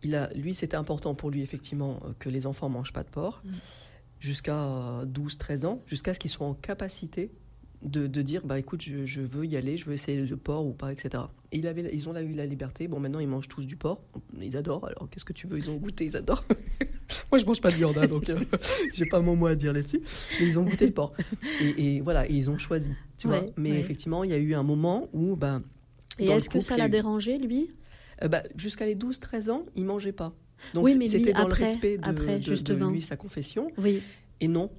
il a, lui, c'était important pour lui, effectivement, que les enfants mangent pas de porc, Mm. jusqu'à 12-13 ans, jusqu'à ce qu'ils soient en capacité de, de dire, bah écoute, je, je veux y aller, je veux essayer le porc ou pas, etc. Et il avait, ils ont là eu la liberté. Bon, maintenant, ils mangent tous du porc. Ils adorent. Alors, qu'est-ce que tu veux? Ils ont goûté, ils adorent. Moi, je mange pas de viande, hein, donc euh, j'ai pas mon mot à dire là-dessus. Mais ils ont goûté le porc. Et, et voilà, et ils ont choisi, tu vois. Mais ouais. effectivement, il y a eu un moment où, bah, Et est-ce que ça l'a eu- dérangé lui? Euh, bah, Jusqu'à les 12-13 ans, il mangeait pas. Donc Oui, mais c'était dans après- le respect de, après, de- de justement. lui, sa confession. Oui. Et non.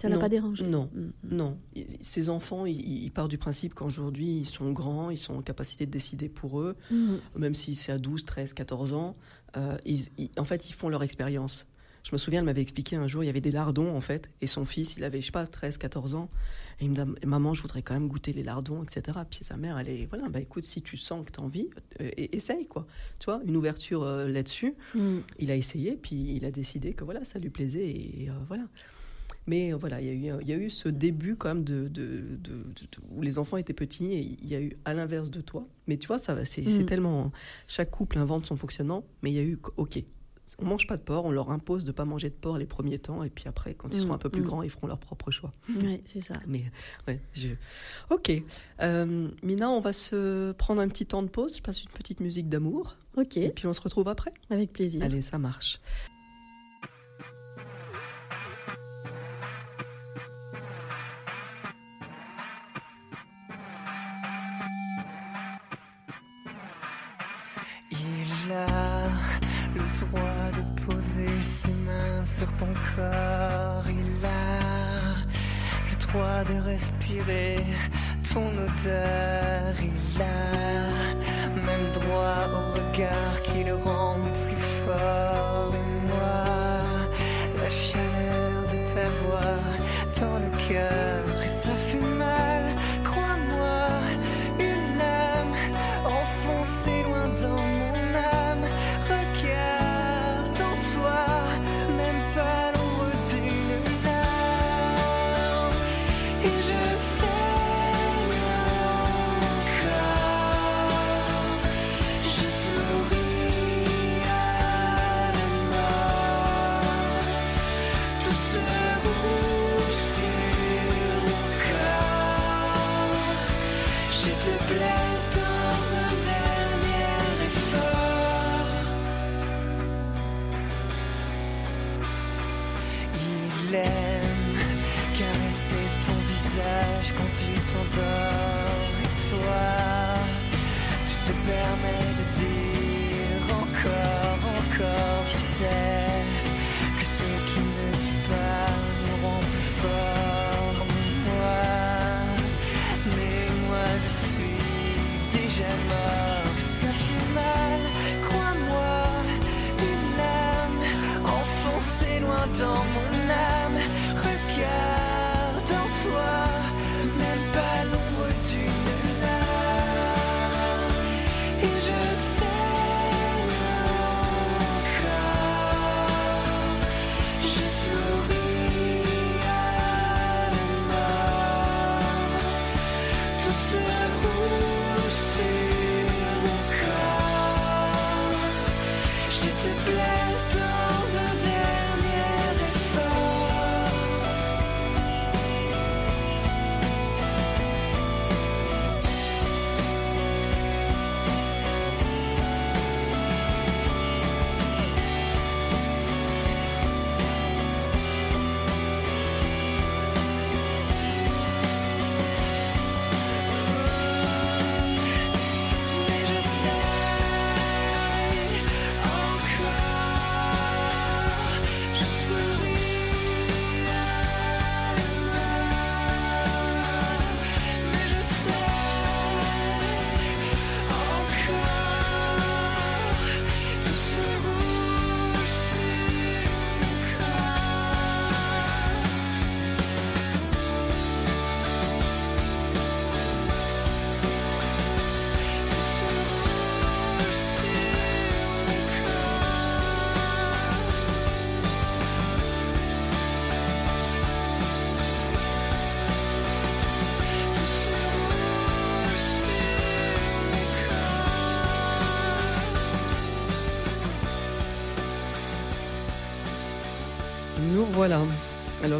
Ça Non. pas dérangé Non, Mm, non. Il- Ces enfants, ils, ils partent du principe qu'aujourd'hui, ils sont grands, ils sont en capacité de décider pour eux, Mm. même si c'est à 12, 13, 14 ans. euh, ils- ils- en fait, ils font leur expérience. Je me souviens, elle m'avait expliqué un jour, il y avait des lardons, en fait, et son fils, il avait, je sais pas, 13, 14 ans. Et il me dit, maman, je voudrais quand même goûter les lardons, etc. Puis sa mère, elle est, voilà, bah écoute, si tu sens que tu as envie, euh, essaye, quoi. Tu vois, une ouverture euh, là-dessus. Mm. Il a essayé, puis il a décidé que voilà, ça lui plaisait, et euh, voilà. Mais euh, voilà, il y, a eu, il y a eu ce début quand même de, de- de- de- où les enfants étaient petits et il y a eu à l'inverse de toi. Mais tu vois, ça va, c'est Mm. tellement. Chaque couple invente son fonctionnement, mais il y a eu, ok, on mange pas de porc, on leur impose de pas manger de porc les premiers temps, et puis après, quand ils Mm, seront un peu plus mm. grands, ils feront leur propre choix. Ouais, c'est ça. Mais ouais, je... ok. Euh, Mina, on va se prendre un petit temps de pause. Je passe une petite musique d'amour. Ok. Et puis on se retrouve après. Avec plaisir. Allez, ça marche. Le droit de poser ses mains sur ton corps. Il a le droit de respirer ton odeur. Il a même droit au regard qui le rend plus fort. Et moi, la chaleur de ta voix dans le cœur.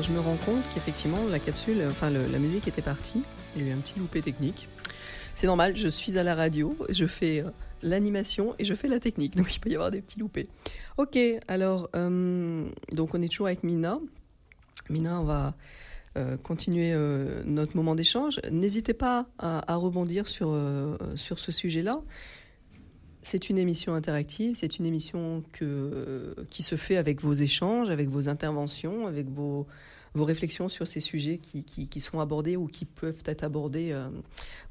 Je me rends compte qu'effectivement la capsule, enfin la musique était partie. Il y a eu un petit loupé technique. C'est normal, je suis à la radio, je fais euh, l'animation et je fais la technique, donc il peut y avoir des petits loupés. Ok, alors euh, donc on est toujours avec Mina. Mina, on va euh, continuer notre moment d'échange. N'hésitez pas à, à rebondir sur, sur ce sujet-là. C'est une émission interactive, c'est une émission que, qui se fait avec vos échanges, avec vos interventions, avec vos, vos réflexions sur ces sujets qui, qui, qui sont abordés ou qui peuvent être abordés. euh,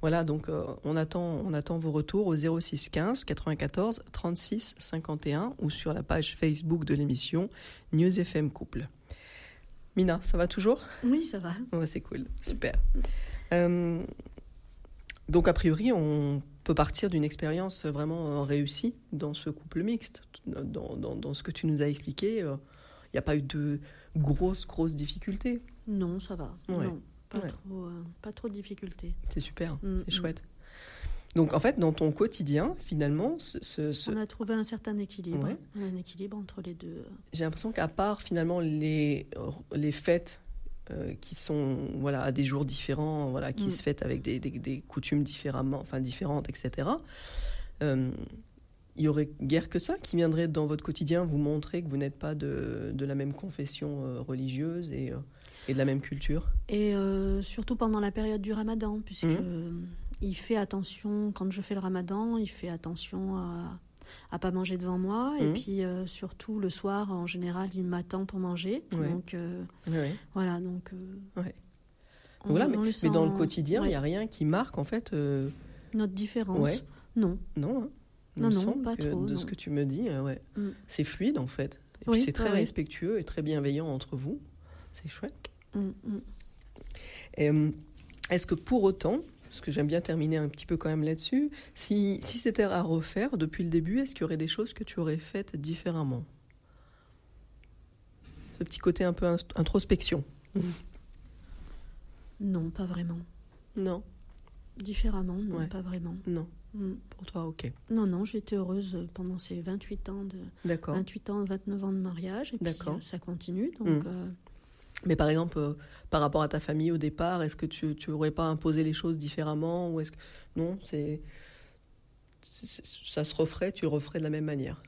voilà, donc euh, on, attend, on attend vos retours au 06 15 94 36 51 ou sur la page Facebook de l'émission News FM Couple. Mina, ça va toujours? Oui, ça va. C'est cool, super. Euh, donc, a priori, on peut partir d'une expérience vraiment réussie dans ce couple mixte. Dans, dans- dans ce que tu nous as expliqué, il n'y a pas eu de grosses, grosses difficultés. Non, ça va. Ouais. Non, pas, Ouais. trop, euh, pas trop de difficultés. C'est super, Mm, c'est mm. chouette. Donc, en fait, dans ton quotidien, finalement, ce- On a trouvé un certain équilibre. Ouais. A un équilibre entre les deux. j'ai l'impression qu'à part finalement les, les fêtes euh, qui sont voilà à des jours différents, voilà qui Mm. se fêtent avec des, des- des coutumes différemment, enfin différentes, etc. euh, il y aurait guère que ça qui viendrait dans votre quotidien vous montrer que vous n'êtes pas de, de la même confession euh, religieuse et, euh, et de la même culture? Et euh, surtout pendant la période du ramadan, puisque euh, il fait attention, quand je fais le ramadan, il fait attention à à pas manger devant moi. Et Mhm. puis euh, surtout le soir, en général, il m'attend pour manger. Ouais. Donc euh, Ouais. voilà, donc... euh, Ouais. on- Voilà, mais, dans le quotidien, il n'y a rien qui marque en fait. Notre différence. Non. Non, hein. Il Non, me non, semble pas que trop, De non. ce que tu me dis, euh, ouais. Mm. c'est fluide en fait. Et Oui, puis c'est très ouais, respectueux et très bienveillant entre vous. C'est chouette. Mm, mm. Est-ce que pour autant, parce que j'aime bien terminer un petit peu quand même là-dessus, si, si c'était à refaire depuis le début, est-ce qu'il y aurait des choses que tu aurais faites différemment? Ce petit côté un peu introspection. Non, pas vraiment. Non? Différemment, non, Ouais. pas vraiment. Non. Mm. Pour toi, ok. Non, non, j'étais heureuse pendant ces 28 ans de D'accord. 28 ans, 29 ans de mariage. Et puis euh, ça continue. Donc, Mm. euh, Mais par exemple, euh, par rapport à ta famille au départ, est-ce que tu tu aurais pas imposé les choses différemment ou est-ce que non, c'est ça se referait, tu le referais de la même manière?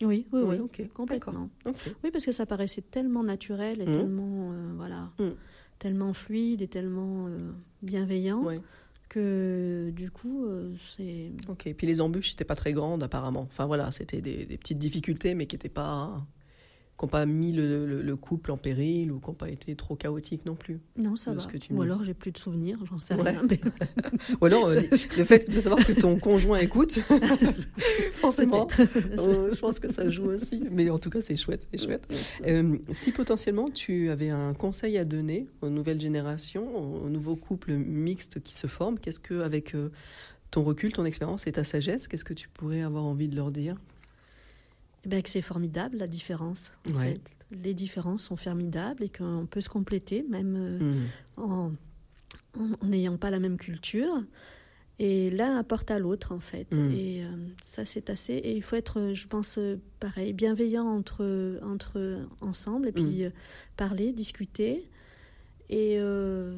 oui, oui, Oui, oui, complètement. Ok. Oui, parce que ça paraissait tellement naturel et Mm. tellement, euh, voilà, tellement fluide et tellement euh, bienveillant Ouais. Que du coup, euh, c'est. Ok. Et puis les embûches n'étaient pas très grandes apparemment. Enfin voilà, c'était des, des petites difficultés, mais qui n'étaient pas qui n'ont pas mis le, le- le couple en péril ou qui n'ont pas été trop chaotiques non plus. Non, ça va. ce que tu Ou me alors j'ai plus de souvenirs, j'en sais Ouais. rien. mais- Ou alors euh, le fait de savoir que ton conjoint écoute, forcément, euh, je pense que ça joue aussi. Mais en tout cas, c'est chouette, c'est chouette. Euh, si potentiellement tu avais un conseil à donner aux nouvelles générations, aux nouveaux couples mixtes qui se forment, qu'est-ce que, avec ton recul, ton expérience et ta sagesse, qu'est-ce que tu pourrais avoir envie de leur dire? Ben, que c'est formidable la différence. en Ouais. fait. Les différences sont formidables et qu'on peut se compléter même euh, Mhm. en n'ayant pas la même culture. Et l'un apporte à l'autre en fait. Mhm. Et euh, ça c'est assez. Et il faut être, euh, je pense, pareil, bienveillant entre entre ensemble et puis euh, parler, discuter. Et euh,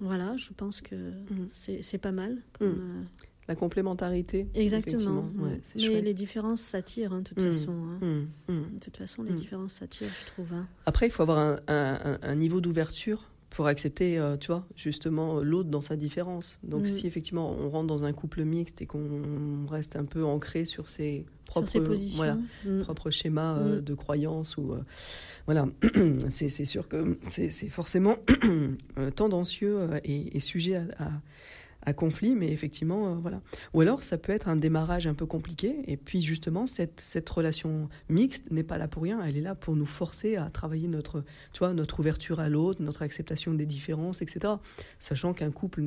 voilà, je pense que c'est pas mal. comme, La complémentarité. Exactement. Ouais, Mais les différences s'attirent, hein, de toute Mm. façon. hein. Mm, mm. De toute façon, les différences s'attirent, je trouve. hein. Après, il faut avoir un, un- un- un niveau d'ouverture pour accepter, euh, tu vois, justement, euh, l'autre dans sa différence. Donc, si effectivement on rentre dans un couple mixte et qu'on reste un peu ancré sur ses propres, ses positions. voilà, Mm. propres schémas euh, de croyance ou euh, voilà, c'est sûr que c'est forcément tendancieux et, et sujet à, à- à conflit, mais effectivement, euh, voilà. Ou alors, ça peut être un démarrage un peu compliqué, et puis justement, cette, cette relation mixte n'est pas là pour rien, elle est là pour nous forcer à travailler notre, tu vois, notre ouverture à l'autre, notre acceptation des différences, etc. Sachant qu'un couple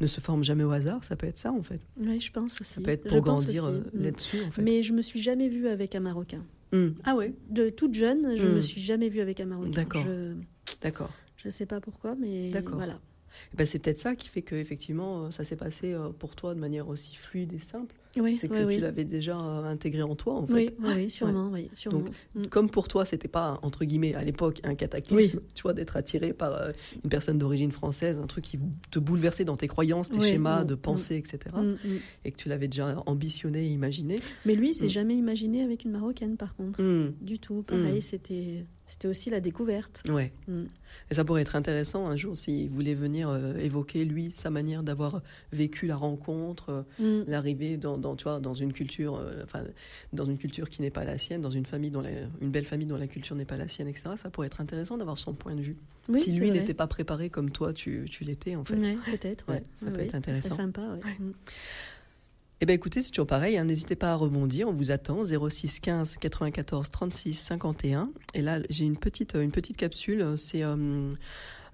ne se forme jamais au hasard, ça peut être ça, en fait. Oui, je pense aussi. Ça peut être pour grandir euh, là-dessus, en fait. Mais je me suis jamais vue avec un Marocain. Hmm. Ah ouais? De toute jeune, je Mm. me suis jamais vue avec un Marocain. D'accord. Je D'accord. je sais pas pourquoi, mais voilà. Ben, c'est peut-être ça qui fait que effectivement euh, ça s'est passé euh, pour toi de manière aussi fluide et simple Oui, c'est que oui, oui. tu l'avais déjà euh, intégré en toi, en fait. Oui, sûrement, oui, sûrement. Donc, Mm. comme pour toi, c'était pas entre guillemets à l'époque un cataclysme, tu vois, d'être attiré par euh, une personne d'origine française, un truc qui te bouleversait dans tes croyances, tes schémas mm, de mm. pensée, etc. Mm. Et que tu l'avais déjà ambitionné, et imaginé. Mais lui, il s'est jamais imaginé avec une Marocaine, par contre. Du tout. Pareil, c'était c'était aussi la découverte. Ouais. Mm. Et ça pourrait être intéressant un jour s'il voulait venir euh, évoquer, lui, sa manière d'avoir vécu la rencontre, euh, Mm. l'arrivée dans, dans, tu vois, dans une culture, euh, enfin, dans une culture qui n'est pas la sienne, dans une famille dont la- une belle famille dont la culture n'est pas la sienne, etc. Ça pourrait être intéressant d'avoir son point de vue. Oui, si c'est lui n'était pas préparé comme toi, tu, tu l'étais, en fait. Ouais, peut-être. Ouais, ouais. ça peut être intéressant. sympa, ouais. Mm. Eh bien, écoutez, c'est toujours pareil. hein, N'hésitez pas à rebondir. On vous attend. 06 15 94 36 51. Et là, j'ai une petite, euh, une petite capsule. C'est euh,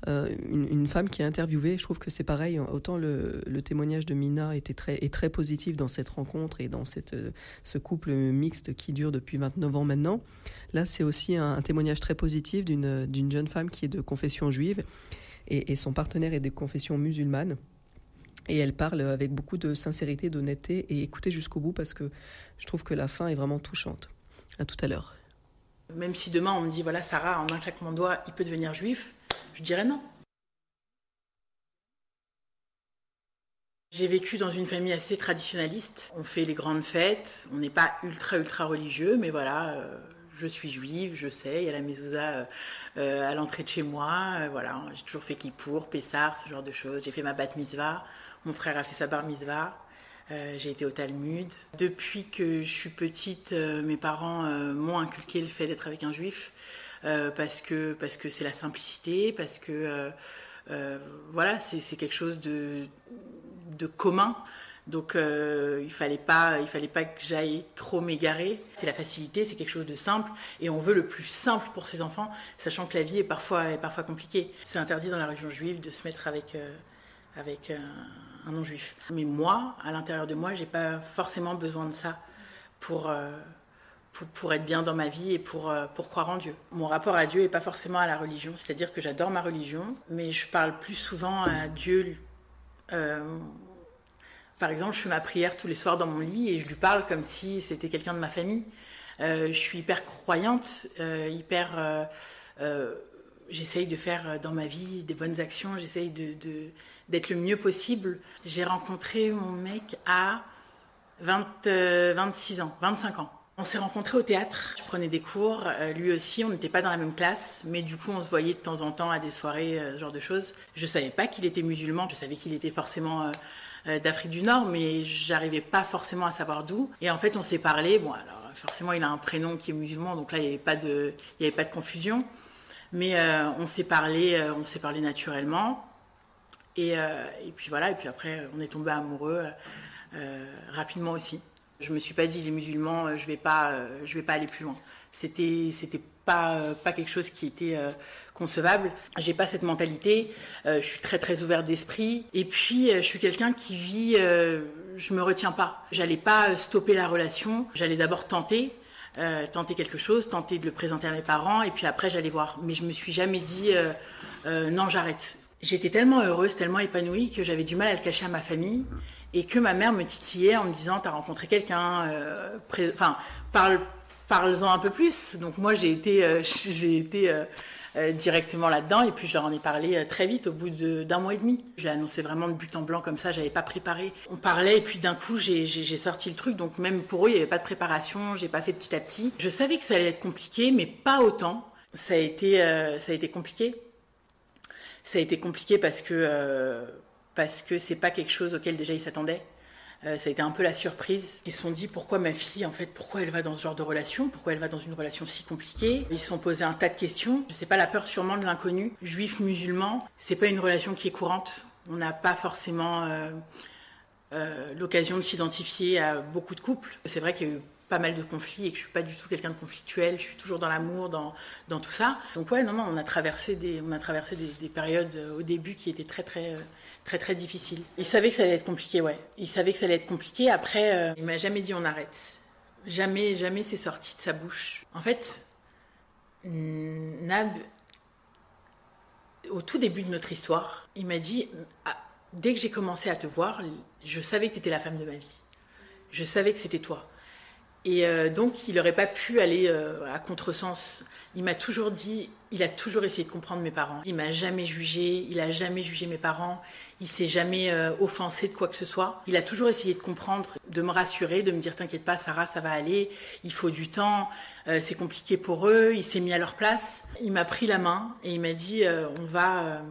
euh, une, femme qui est interviewée. Je trouve que c'est pareil. Autant le, témoignage de Mina était très, est très positif dans cette rencontre et dans cette, ce couple mixte qui dure depuis 29 ans maintenant. Là, c'est aussi un, témoignage très positif d'une jeune femme qui est de confession juive et son partenaire est de confession musulmane. Et elle parle avec beaucoup de sincérité, d'honnêteté et écoutez jusqu'au bout parce que je trouve que la fin est vraiment touchante. À tout à l'heure. Même si demain on me dit, voilà, Sarah, en un claquement de doigts, il peut devenir juif, je dirais non. J'ai vécu dans une famille assez traditionnaliste. On fait les grandes fêtes, on n'est pas ultra ultra religieux, mais voilà, euh, je suis juive, je sais, il y a la mezouza euh, euh, à l'entrée de chez moi, voilà, j'ai toujours fait Kippour, Pessar, ce genre de choses. J'ai fait ma bat mitzvah, mon frère a fait sa bar mitzvah. Euh, j'ai été au Talmud. Depuis que je suis petite, euh, mes parents euh, m'ont inculqué le fait d'être avec un juif parce que parce que c'est la simplicité, parce que voilà, c'est quelque chose de de commun. Donc il fallait pas il fallait pas que j'aille trop m'égarer. C'est la facilité, c'est quelque chose de simple et on veut le plus simple pour ses enfants, sachant que la vie est parfois parfois compliquée. C'est interdit dans la religion juive de se mettre avec avec euh, un non-juif. Mais moi, à l'intérieur de moi, j'ai pas forcément besoin de ça pour, euh, pour, être bien dans ma vie et pour, euh, pour croire en Dieu. Mon rapport à Dieu n'est pas forcément à la religion, c'est-à-dire que j'adore ma religion, mais je parle plus souvent à Dieu. euh, par exemple, je fais ma prière tous les soirs dans mon lit et je lui parle comme si c'était quelqu'un de ma famille. Je suis hyper croyante, hyper. j'essaye de faire dans ma vie des bonnes actions, j'essaye de- d'être le mieux possible. J'ai rencontré mon mec à 20, euh, 26 ans, 25 ans. On s'est rencontrés au théâtre, je prenais des cours, euh, lui aussi, on n'était pas dans la même classe, mais du coup on se voyait de temps en temps à des soirées, euh, ce genre de choses. Je savais pas qu'il était musulman, je savais qu'il était forcément d'Afrique du Nord, mais j'arrivais pas forcément à savoir d'où. Et en fait on s'est parlé, bon alors forcément il a un prénom qui est musulman, donc là il n'y avait pas de, il y avait pas de confusion. Mais on s'est parlé, on s'est parlé naturellement. Et, euh, et puis voilà, et puis après, on est tombé amoureux euh, rapidement aussi. Je me suis pas dit les musulmans, euh, je vais pas, je vais pas aller plus loin. C'était, c'était pas, pas quelque chose qui était concevable. J'ai pas cette mentalité. Je suis très très ouverte d'esprit. Et puis, je suis quelqu'un qui vit. je me retiens pas. J'allais pas stopper la relation. J'allais d'abord tenter. tenter quelque chose, tenter de le présenter à mes parents, et puis après j'allais voir. Mais je me suis jamais dit non j'arrête. J'étais tellement heureuse, tellement épanouie que j'avais du mal à le cacher à ma famille et que ma mère me titillait en me disant t'as rencontré quelqu'un, euh, enfin parle, parle-en un peu plus. Donc moi j'ai été, euh, j'ai été euh, euh, directement là-dedans et puis je leur en ai parlé très vite au bout d'un mois et demi. Je l'ai annoncé vraiment de but en blanc comme ça, j'avais pas préparé. On parlait et puis d'un coup j'ai sorti le truc donc même pour eux il y avait pas de préparation, j'ai pas fait petit à petit. Je savais que ça allait être compliqué mais pas autant. Ça a été, ça a été compliqué ça a été compliqué parce que euh, parce que c'est pas quelque chose auquel déjà ils s'attendaient. Euh, ça a été un peu la surprise. Ils se sont dit pourquoi ma fille, en fait, pourquoi elle va dans ce genre de relation, pourquoi elle va dans une relation si compliquée? Ils se sont posés un tas de questions. Je sais pas la peur sûrement de l'inconnu. Juif musulman, c'est pas une relation qui est courante. On n'a pas forcément euh, euh, l'occasion de s'identifier à beaucoup de couples. C'est vrai qu'il y a eu pas mal de conflits et que je suis pas du tout quelqu'un de conflictuel. Je suis toujours dans l'amour, dans, dans tout ça. Donc ouais, non, non, on a traversé des, on a traversé des, des périodes euh, au début qui étaient très, très, euh, très, très difficiles. Il savait que ça allait être compliqué, ouais. Il savait que ça allait être compliqué. Après, euh, il m'a jamais dit on arrête. Jamais, jamais c'est sorti de sa bouche. En fait, Nab, au tout début de notre histoire, il m'a dit, ah, dès que j'ai commencé à te voir, je savais que tu étais la femme de ma vie. Je savais que c'était toi. Et euh, donc, il n'aurait pas pu aller euh, à contresens. Il m'a toujours dit, il a toujours essayé de comprendre mes parents. Il m'a jamais jugé, il a jamais jugé mes parents, il s'est jamais euh, offensé de quoi que ce soit. Il a toujours essayé de comprendre, de me rassurer, de me dire t'inquiète pas, Sarah, ça va aller. Il faut du temps, c'est compliqué pour eux. Il s'est mis à leur place. Il m'a pris la main et il m'a dit on va,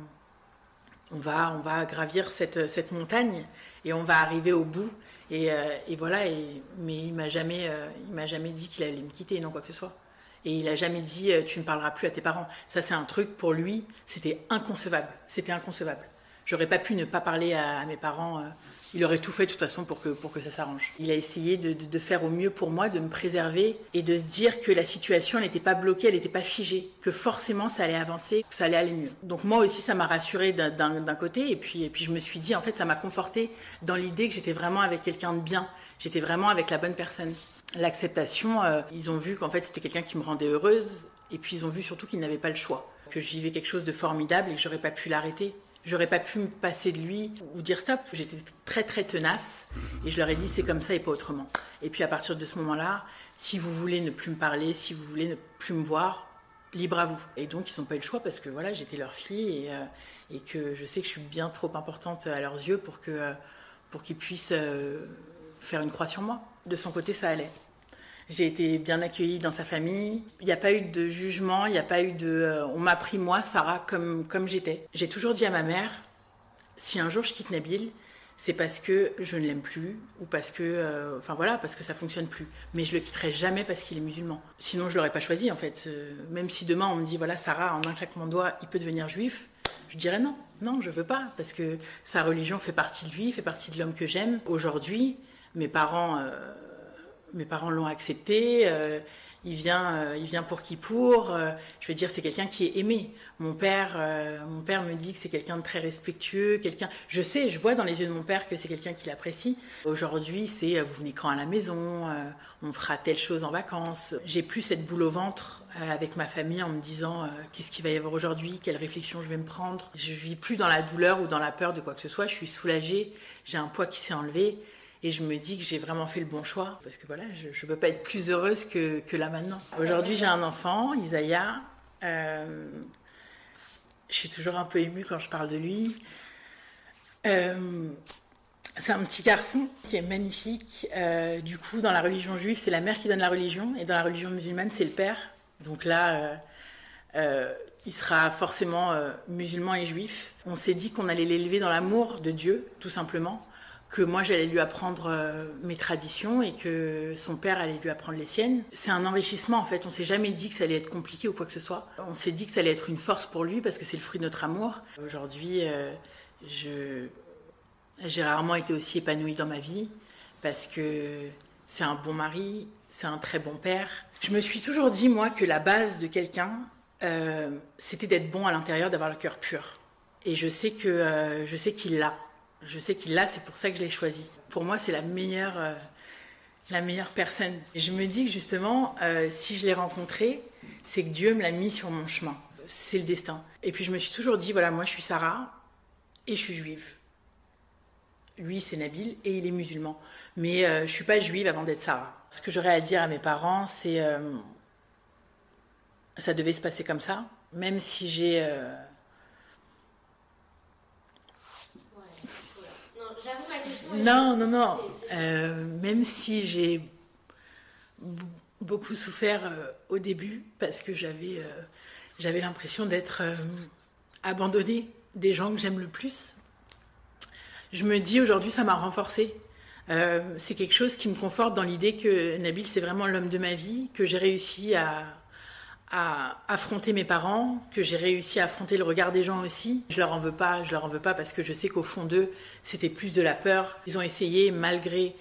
on va, on va gravir cette, cette montagne et on va arriver au bout. Et, et voilà. Et, mais il m'a jamais, il m'a jamais dit qu'il allait me quitter, non quoi que ce soit. Et il a jamais dit tu ne parleras plus à tes parents. Ça, c'est un truc pour lui, c'était inconcevable. C'était inconcevable. J'aurais pas pu ne pas parler à mes parents. Il aurait tout fait de toute façon pour que, pour que ça s'arrange. Il a essayé de, faire au mieux pour moi, de me préserver et de se dire que la situation n'était pas bloquée, elle n'était pas figée, que forcément ça allait avancer, que ça allait aller mieux. Donc moi aussi, ça m'a rassurée d'un côté et puis, et puis je me suis dit, en fait, ça m'a confortée dans l'idée que j'étais vraiment avec quelqu'un de bien, j'étais vraiment avec la bonne personne l'acceptation, euh, ils ont vu qu'en fait c'était quelqu'un qui me rendait heureuse, et puis ils ont vu surtout qu'ils n'avaient pas le choix, que je vivais quelque chose de formidable et que j'aurais pas pu l'arrêter. J'aurais pas pu me passer de lui ou dire stop. J'étais très très tenace et je leur ai dit c'est comme ça et pas autrement. Et puis à partir de ce moment-là, si vous voulez ne plus me parler, si vous voulez ne plus me voir, libre à vous. Et donc ils n'ont pas eu le choix parce que voilà j'étais leur fille et, euh, et, que je sais que je suis bien trop importante à leurs yeux pour euh, pour qu'ils puissent euh, faire une croix sur moi. De son côté ça allait. J'ai été bien accueillie dans sa famille. Il n'y a pas eu de jugement, il n'y a pas eu de. Euh, on m'a pris moi, Sarah, comme, comme j'étais. J'ai toujours dit à ma mère si un jour je quitte Nabil, c'est parce que je ne l'aime plus ou parce que. Euh, enfin voilà, parce que ça fonctionne plus. Mais je le quitterai jamais parce qu'il est musulman. Sinon, je l'aurais pas choisi en fait. Euh, même si demain on me dit voilà, Sarah, en un claquement de doigts, il peut devenir juif, je dirais non. Non, je veux pas. Parce que sa religion fait partie de lui, fait partie de l'homme que j'aime. Aujourd'hui, mes parents. Mes parents l'ont accepté. Euh, il vient, euh, il vient pour qui pour. Euh, je veux dire, c'est quelqu'un qui est aimé. Mon père, mon père me dit que c'est quelqu'un de très respectueux, quelqu'un. Je sais, je vois dans les yeux de mon père que c'est quelqu'un qui l'apprécie. Aujourd'hui, c'est vous venez quand à la maison, on fera telle chose en vacances. J'ai plus cette boule au ventre avec ma famille en me disant qu'est-ce qu'il va y avoir aujourd'hui, quelle réflexion je vais me prendre. Je vis plus dans la douleur ou dans la peur de quoi que ce soit. Je suis soulagée. J'ai un poids qui s'est enlevé. Et je me dis que j'ai vraiment fait le bon choix. Parce que voilà, je ne peux pas être plus heureuse que, que là maintenant. Aujourd'hui, j'ai un enfant, Isaiah. Euh, je suis toujours un peu émue quand je parle de lui. Euh, c'est un petit garçon qui est magnifique. Euh, du coup, dans la religion juive, c'est la mère qui donne la religion. Et dans la religion musulmane, c'est le père. Donc là, il sera forcément musulman et juif. On s'est dit qu'on allait l'élever dans l'amour de Dieu, tout simplement que moi j'allais lui apprendre euh, mes traditions et que son père allait lui apprendre les siennes. C'est un enrichissement en fait, on s'est jamais dit que ça allait être compliqué ou quoi que ce soit. On s'est dit que ça allait être une force pour lui parce que c'est le fruit de notre amour. Aujourd'hui, euh, j'ai rarement été aussi épanouie dans ma vie parce que c'est un bon mari, c'est un très bon père. Je me suis toujours dit moi que la base de quelqu'un euh, c'était d'être bon à l'intérieur, d'avoir le cœur pur. Et je sais que je sais qu'il l'a. Je sais qu'il l'a, c'est pour ça que je l'ai choisi. Pour moi, c'est la meilleure, euh, la meilleure personne. Je me dis que justement, euh, si je l'ai rencontré, c'est que Dieu me l'a mis sur mon chemin. C'est le destin. Et puis je me suis toujours dit, voilà, moi je suis Sarah et je suis juive. Lui, c'est Nabil et il est musulman. Mais euh, je suis pas juive avant d'être Sarah. Ce que j'aurais à dire à mes parents, c'est euh, ça devait se passer comme ça. Même si j'ai euh, Non, non, non. Euh, même si j'ai beaucoup souffert euh, au début parce que j'avais euh, j'avais l'impression d'être abandonnée des gens que j'aime le plus, je me dis aujourd'hui ça m'a renforcée. C'est quelque chose qui me conforte dans l'idée que Nabil c'est vraiment l'homme de ma vie, que j'ai réussi à, à affronter mes parents, que j'ai réussi à affronter le regard des gens aussi. Je leur en veux pas, je leur en veux pas parce que je sais qu'au fond d'eux, c'était plus de la peur. Ils ont essayé, malgré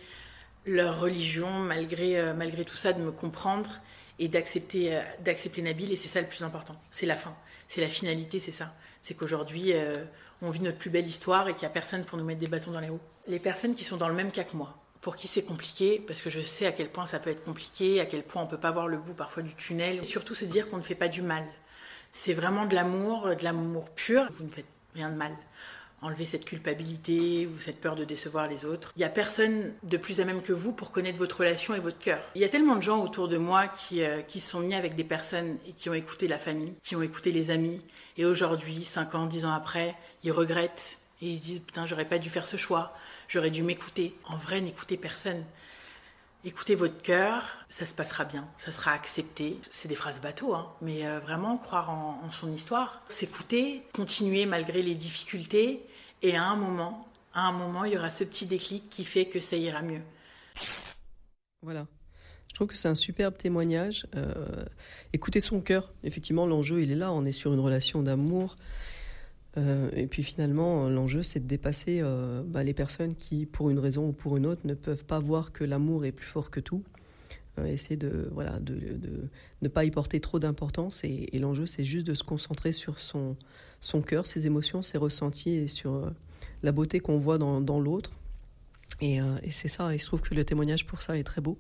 leur religion, malgré, euh, malgré tout ça, de me comprendre et d'accepter, euh, d'accepter Nabil. Et c'est ça le plus important. C'est la fin. C'est la finalité, c'est ça. C'est qu'aujourd'hui, euh, on vit notre plus belle histoire et qu'il n'y a personne pour nous mettre des bâtons dans les roues. Les personnes qui sont dans le même cas que moi, pour qui c'est compliqué, parce que je sais à quel point ça peut être compliqué, à quel point on peut pas voir le bout parfois du tunnel, et surtout se dire qu'on ne fait pas du mal. C'est vraiment de l'amour, de l'amour pur. Vous ne faites rien de mal. enlever cette culpabilité ou cette peur de décevoir les autres. Il n'y a personne de plus à même que vous pour connaître votre relation et votre cœur. Il y a tellement de gens autour de moi qui, euh, sont mis avec des personnes et qui ont écouté la famille, qui ont écouté les amis. Et aujourd'hui, 5 ans, 10 ans après, ils regrettent et ils se disent Putain, j'aurais pas dû faire ce choix, j'aurais dû m'écouter. En vrai, n'écoutez personne. Écoutez votre cœur, ça se passera bien, ça sera accepté. C'est des phrases bateau, hein, mais euh, vraiment croire en, en son histoire, s'écouter, continuer malgré les difficultés, et à un moment, à un moment, il y aura ce petit déclic qui fait que ça ira mieux. Voilà. Je trouve que c'est un superbe témoignage. Euh, écoutez son cœur. Effectivement, l'enjeu, il est là. On est sur une relation d'amour. Euh, et puis finalement, l'enjeu, c'est de dépasser euh, bah, les personnes qui, pour une raison ou pour une autre, ne peuvent pas voir que l'amour est plus fort que tout. Euh, essayer de, voilà, de, de, ne pas y porter trop d'importance. Et, l'enjeu, c'est juste de se concentrer sur son, son cœur, ses émotions, ses ressentis et sur euh, la beauté qu'on voit dans, l'autre. Et, euh, c'est ça. Et je trouve que le témoignage pour ça est très beau.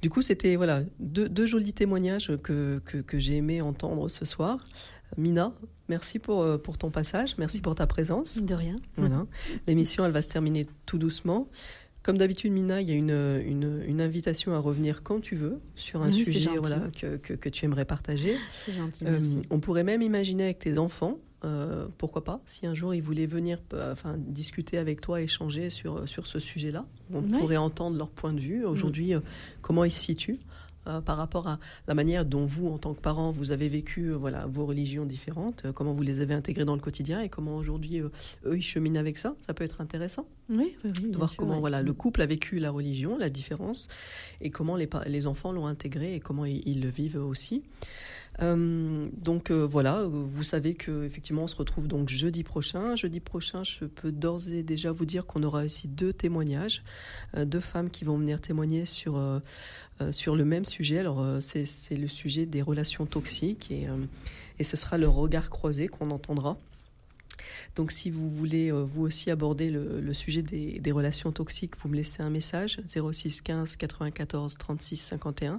Du coup, c'était voilà deux, jolis témoignages que, que j'ai aimé entendre ce soir. Mina, merci pour, euh, pour ton passage, merci pour ta présence. De rien. Voilà. L'émission, elle va se terminer tout doucement. Comme d'habitude, Mina, il y a une, une, une, invitation à revenir quand tu veux sur un Oui, sujet voilà, que, que, que tu aimerais partager. C'est gentil, Euh, merci. on pourrait même imaginer avec tes enfants, euh, pourquoi pas, si un jour ils voulaient venir euh, enfin, discuter avec toi, échanger sur, sur ce sujet-là. On pourrait entendre leur point de vue. Aujourd'hui, euh, comment ils se situent euh, par rapport à la manière dont vous, en tant que parents, vous avez vécu euh, voilà, vos religions différentes, euh, comment vous les avez intégrées dans le quotidien et comment aujourd'hui, eux, ils cheminent avec ça. Ça peut être intéressant Oui, oui, oui, de voir sûr, comment ouais. voilà, le couple a vécu la religion, la différence, et comment les, les enfants l'ont intégré et comment ils, ils le vivent aussi. Euh, donc euh, voilà, euh, vous savez que effectivement on se retrouve donc jeudi prochain. Jeudi prochain, je peux d'ores et déjà vous dire qu'on aura ici deux témoignages, deux femmes qui vont venir témoigner sur sur le même sujet. Alors c'est le sujet des relations toxiques et et ce sera leur regard croisé qu'on entendra. Donc si vous voulez vous aussi aborder le, le sujet des, des relations toxiques, vous me laissez un message 06 15 94 36 51.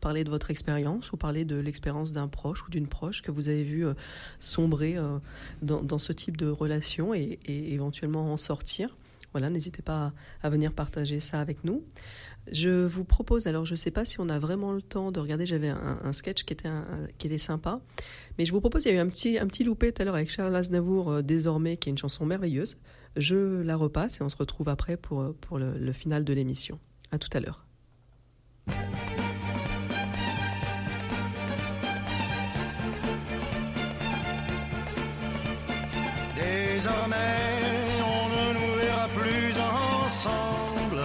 Parlez de votre expérience ou parlez de l'expérience d'un proche ou d'une proche que vous avez vu euh, sombrer euh, dans, ce type de relation et, éventuellement en sortir. Voilà, n'hésitez pas à, venir partager ça avec nous. Je vous propose, alors je ne sais pas si on a vraiment le temps de regarder, j'avais un, sketch qui était, qui était sympa, mais je vous propose, il y a eu un petit, un petit loupé tout à l'heure avec Charles Aznavour, euh, désormais, qui est une chanson merveilleuse. Je la repasse et on se retrouve après pour, pour le, le final de l'émission. À tout à l'heure. Désormais, on ne nous verra plus ensemble.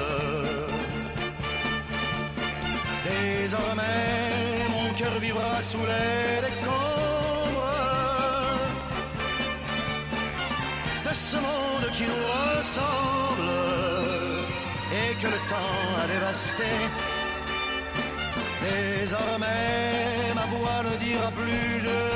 Désormais, mon cœur vivra sous les décombres de ce monde qui nous ressemble et que le temps a dévasté. Désormais, ma voix ne dira plus je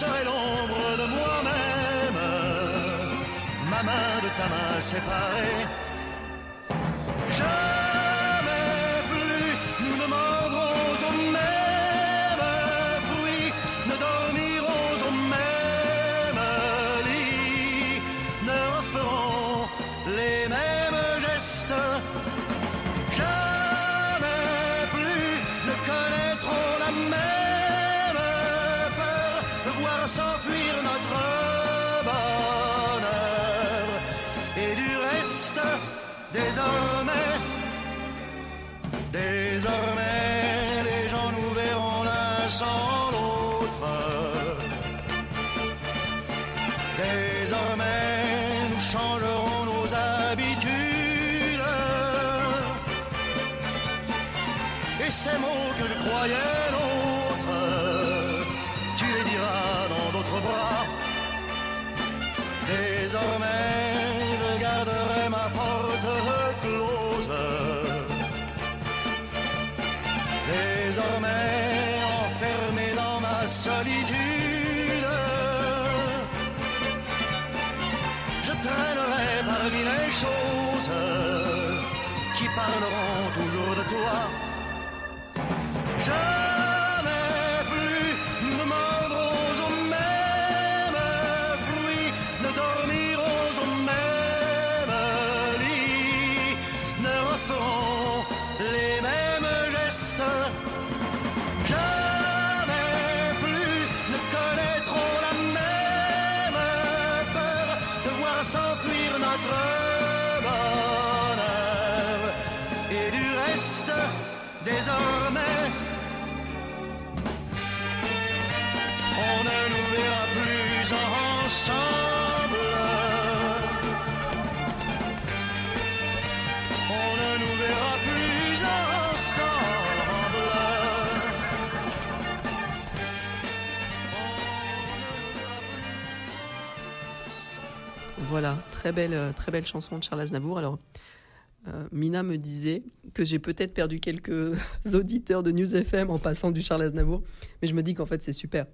serai l'ombre de moi-même, ma main de ta main séparée. L'autre. Désormais, nous changerons nos habitudes. Et ces mots que je croyais nôtres, tu les diras dans d'autres bras. Désormais, très belle, euh, très belle chanson de Charles Aznavour. Alors, euh, Mina me disait que j'ai peut-être perdu quelques auditeurs de News FM en passant du Charles Aznavour, mais je me dis qu'en fait c'est super.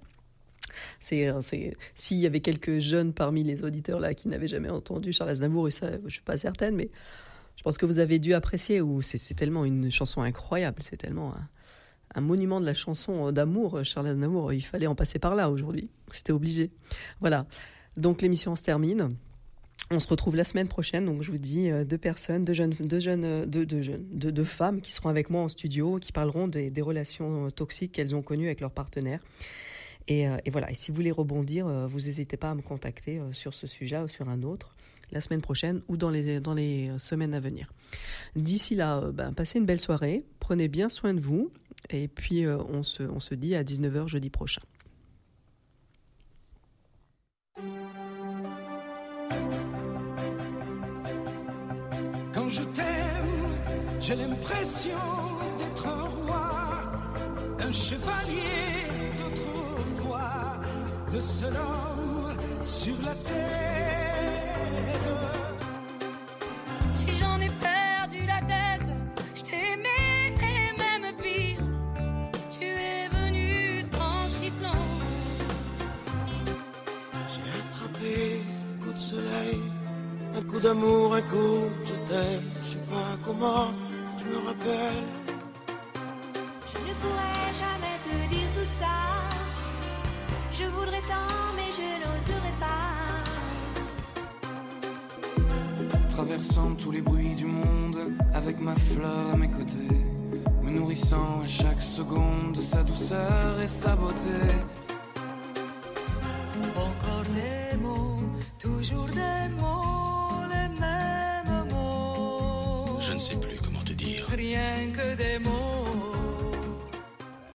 Euh, c'est, s'il y avait quelques jeunes parmi les auditeurs là qui n'avaient jamais entendu Charles Aznavour, et ça, je suis pas certaine, mais je pense que vous avez dû apprécier. Ou c'est, c'est tellement une chanson incroyable, c'est tellement un, un monument de la chanson d'amour, Charles Aznavour. Il fallait en passer par là aujourd'hui, c'était obligé. Voilà. Donc l'émission se termine. On se retrouve la semaine prochaine, donc je vous dis euh, deux personnes, deux jeunes, deux jeunes, euh, deux, deux deux, femmes qui seront avec moi en studio, qui parleront des, relations euh, toxiques qu'elles ont connues avec leurs partenaires. Et, voilà. Et si vous voulez rebondir, vous n'hésitez pas à me contacter sur ce sujet ou sur un autre la semaine prochaine ou dans les dans les semaines à venir. D'ici là, ben, passez une belle soirée, prenez bien soin de vous, et puis on se on se dit à 19h jeudi prochain. Quand je t'aime, j'ai l'impression d'être un roi, un chevalier d'autrefois, le seul homme sur la terre. Coup d'amour, un coup de je t'aime. Je sais pas comment, faut que je me rappelle. Je ne pourrais jamais te dire tout ça. Je voudrais tant, mais je n'oserais pas. Traversant tous les bruits du monde, avec ma fleur à mes côtés, me nourrissant à chaque seconde de sa douceur et sa beauté.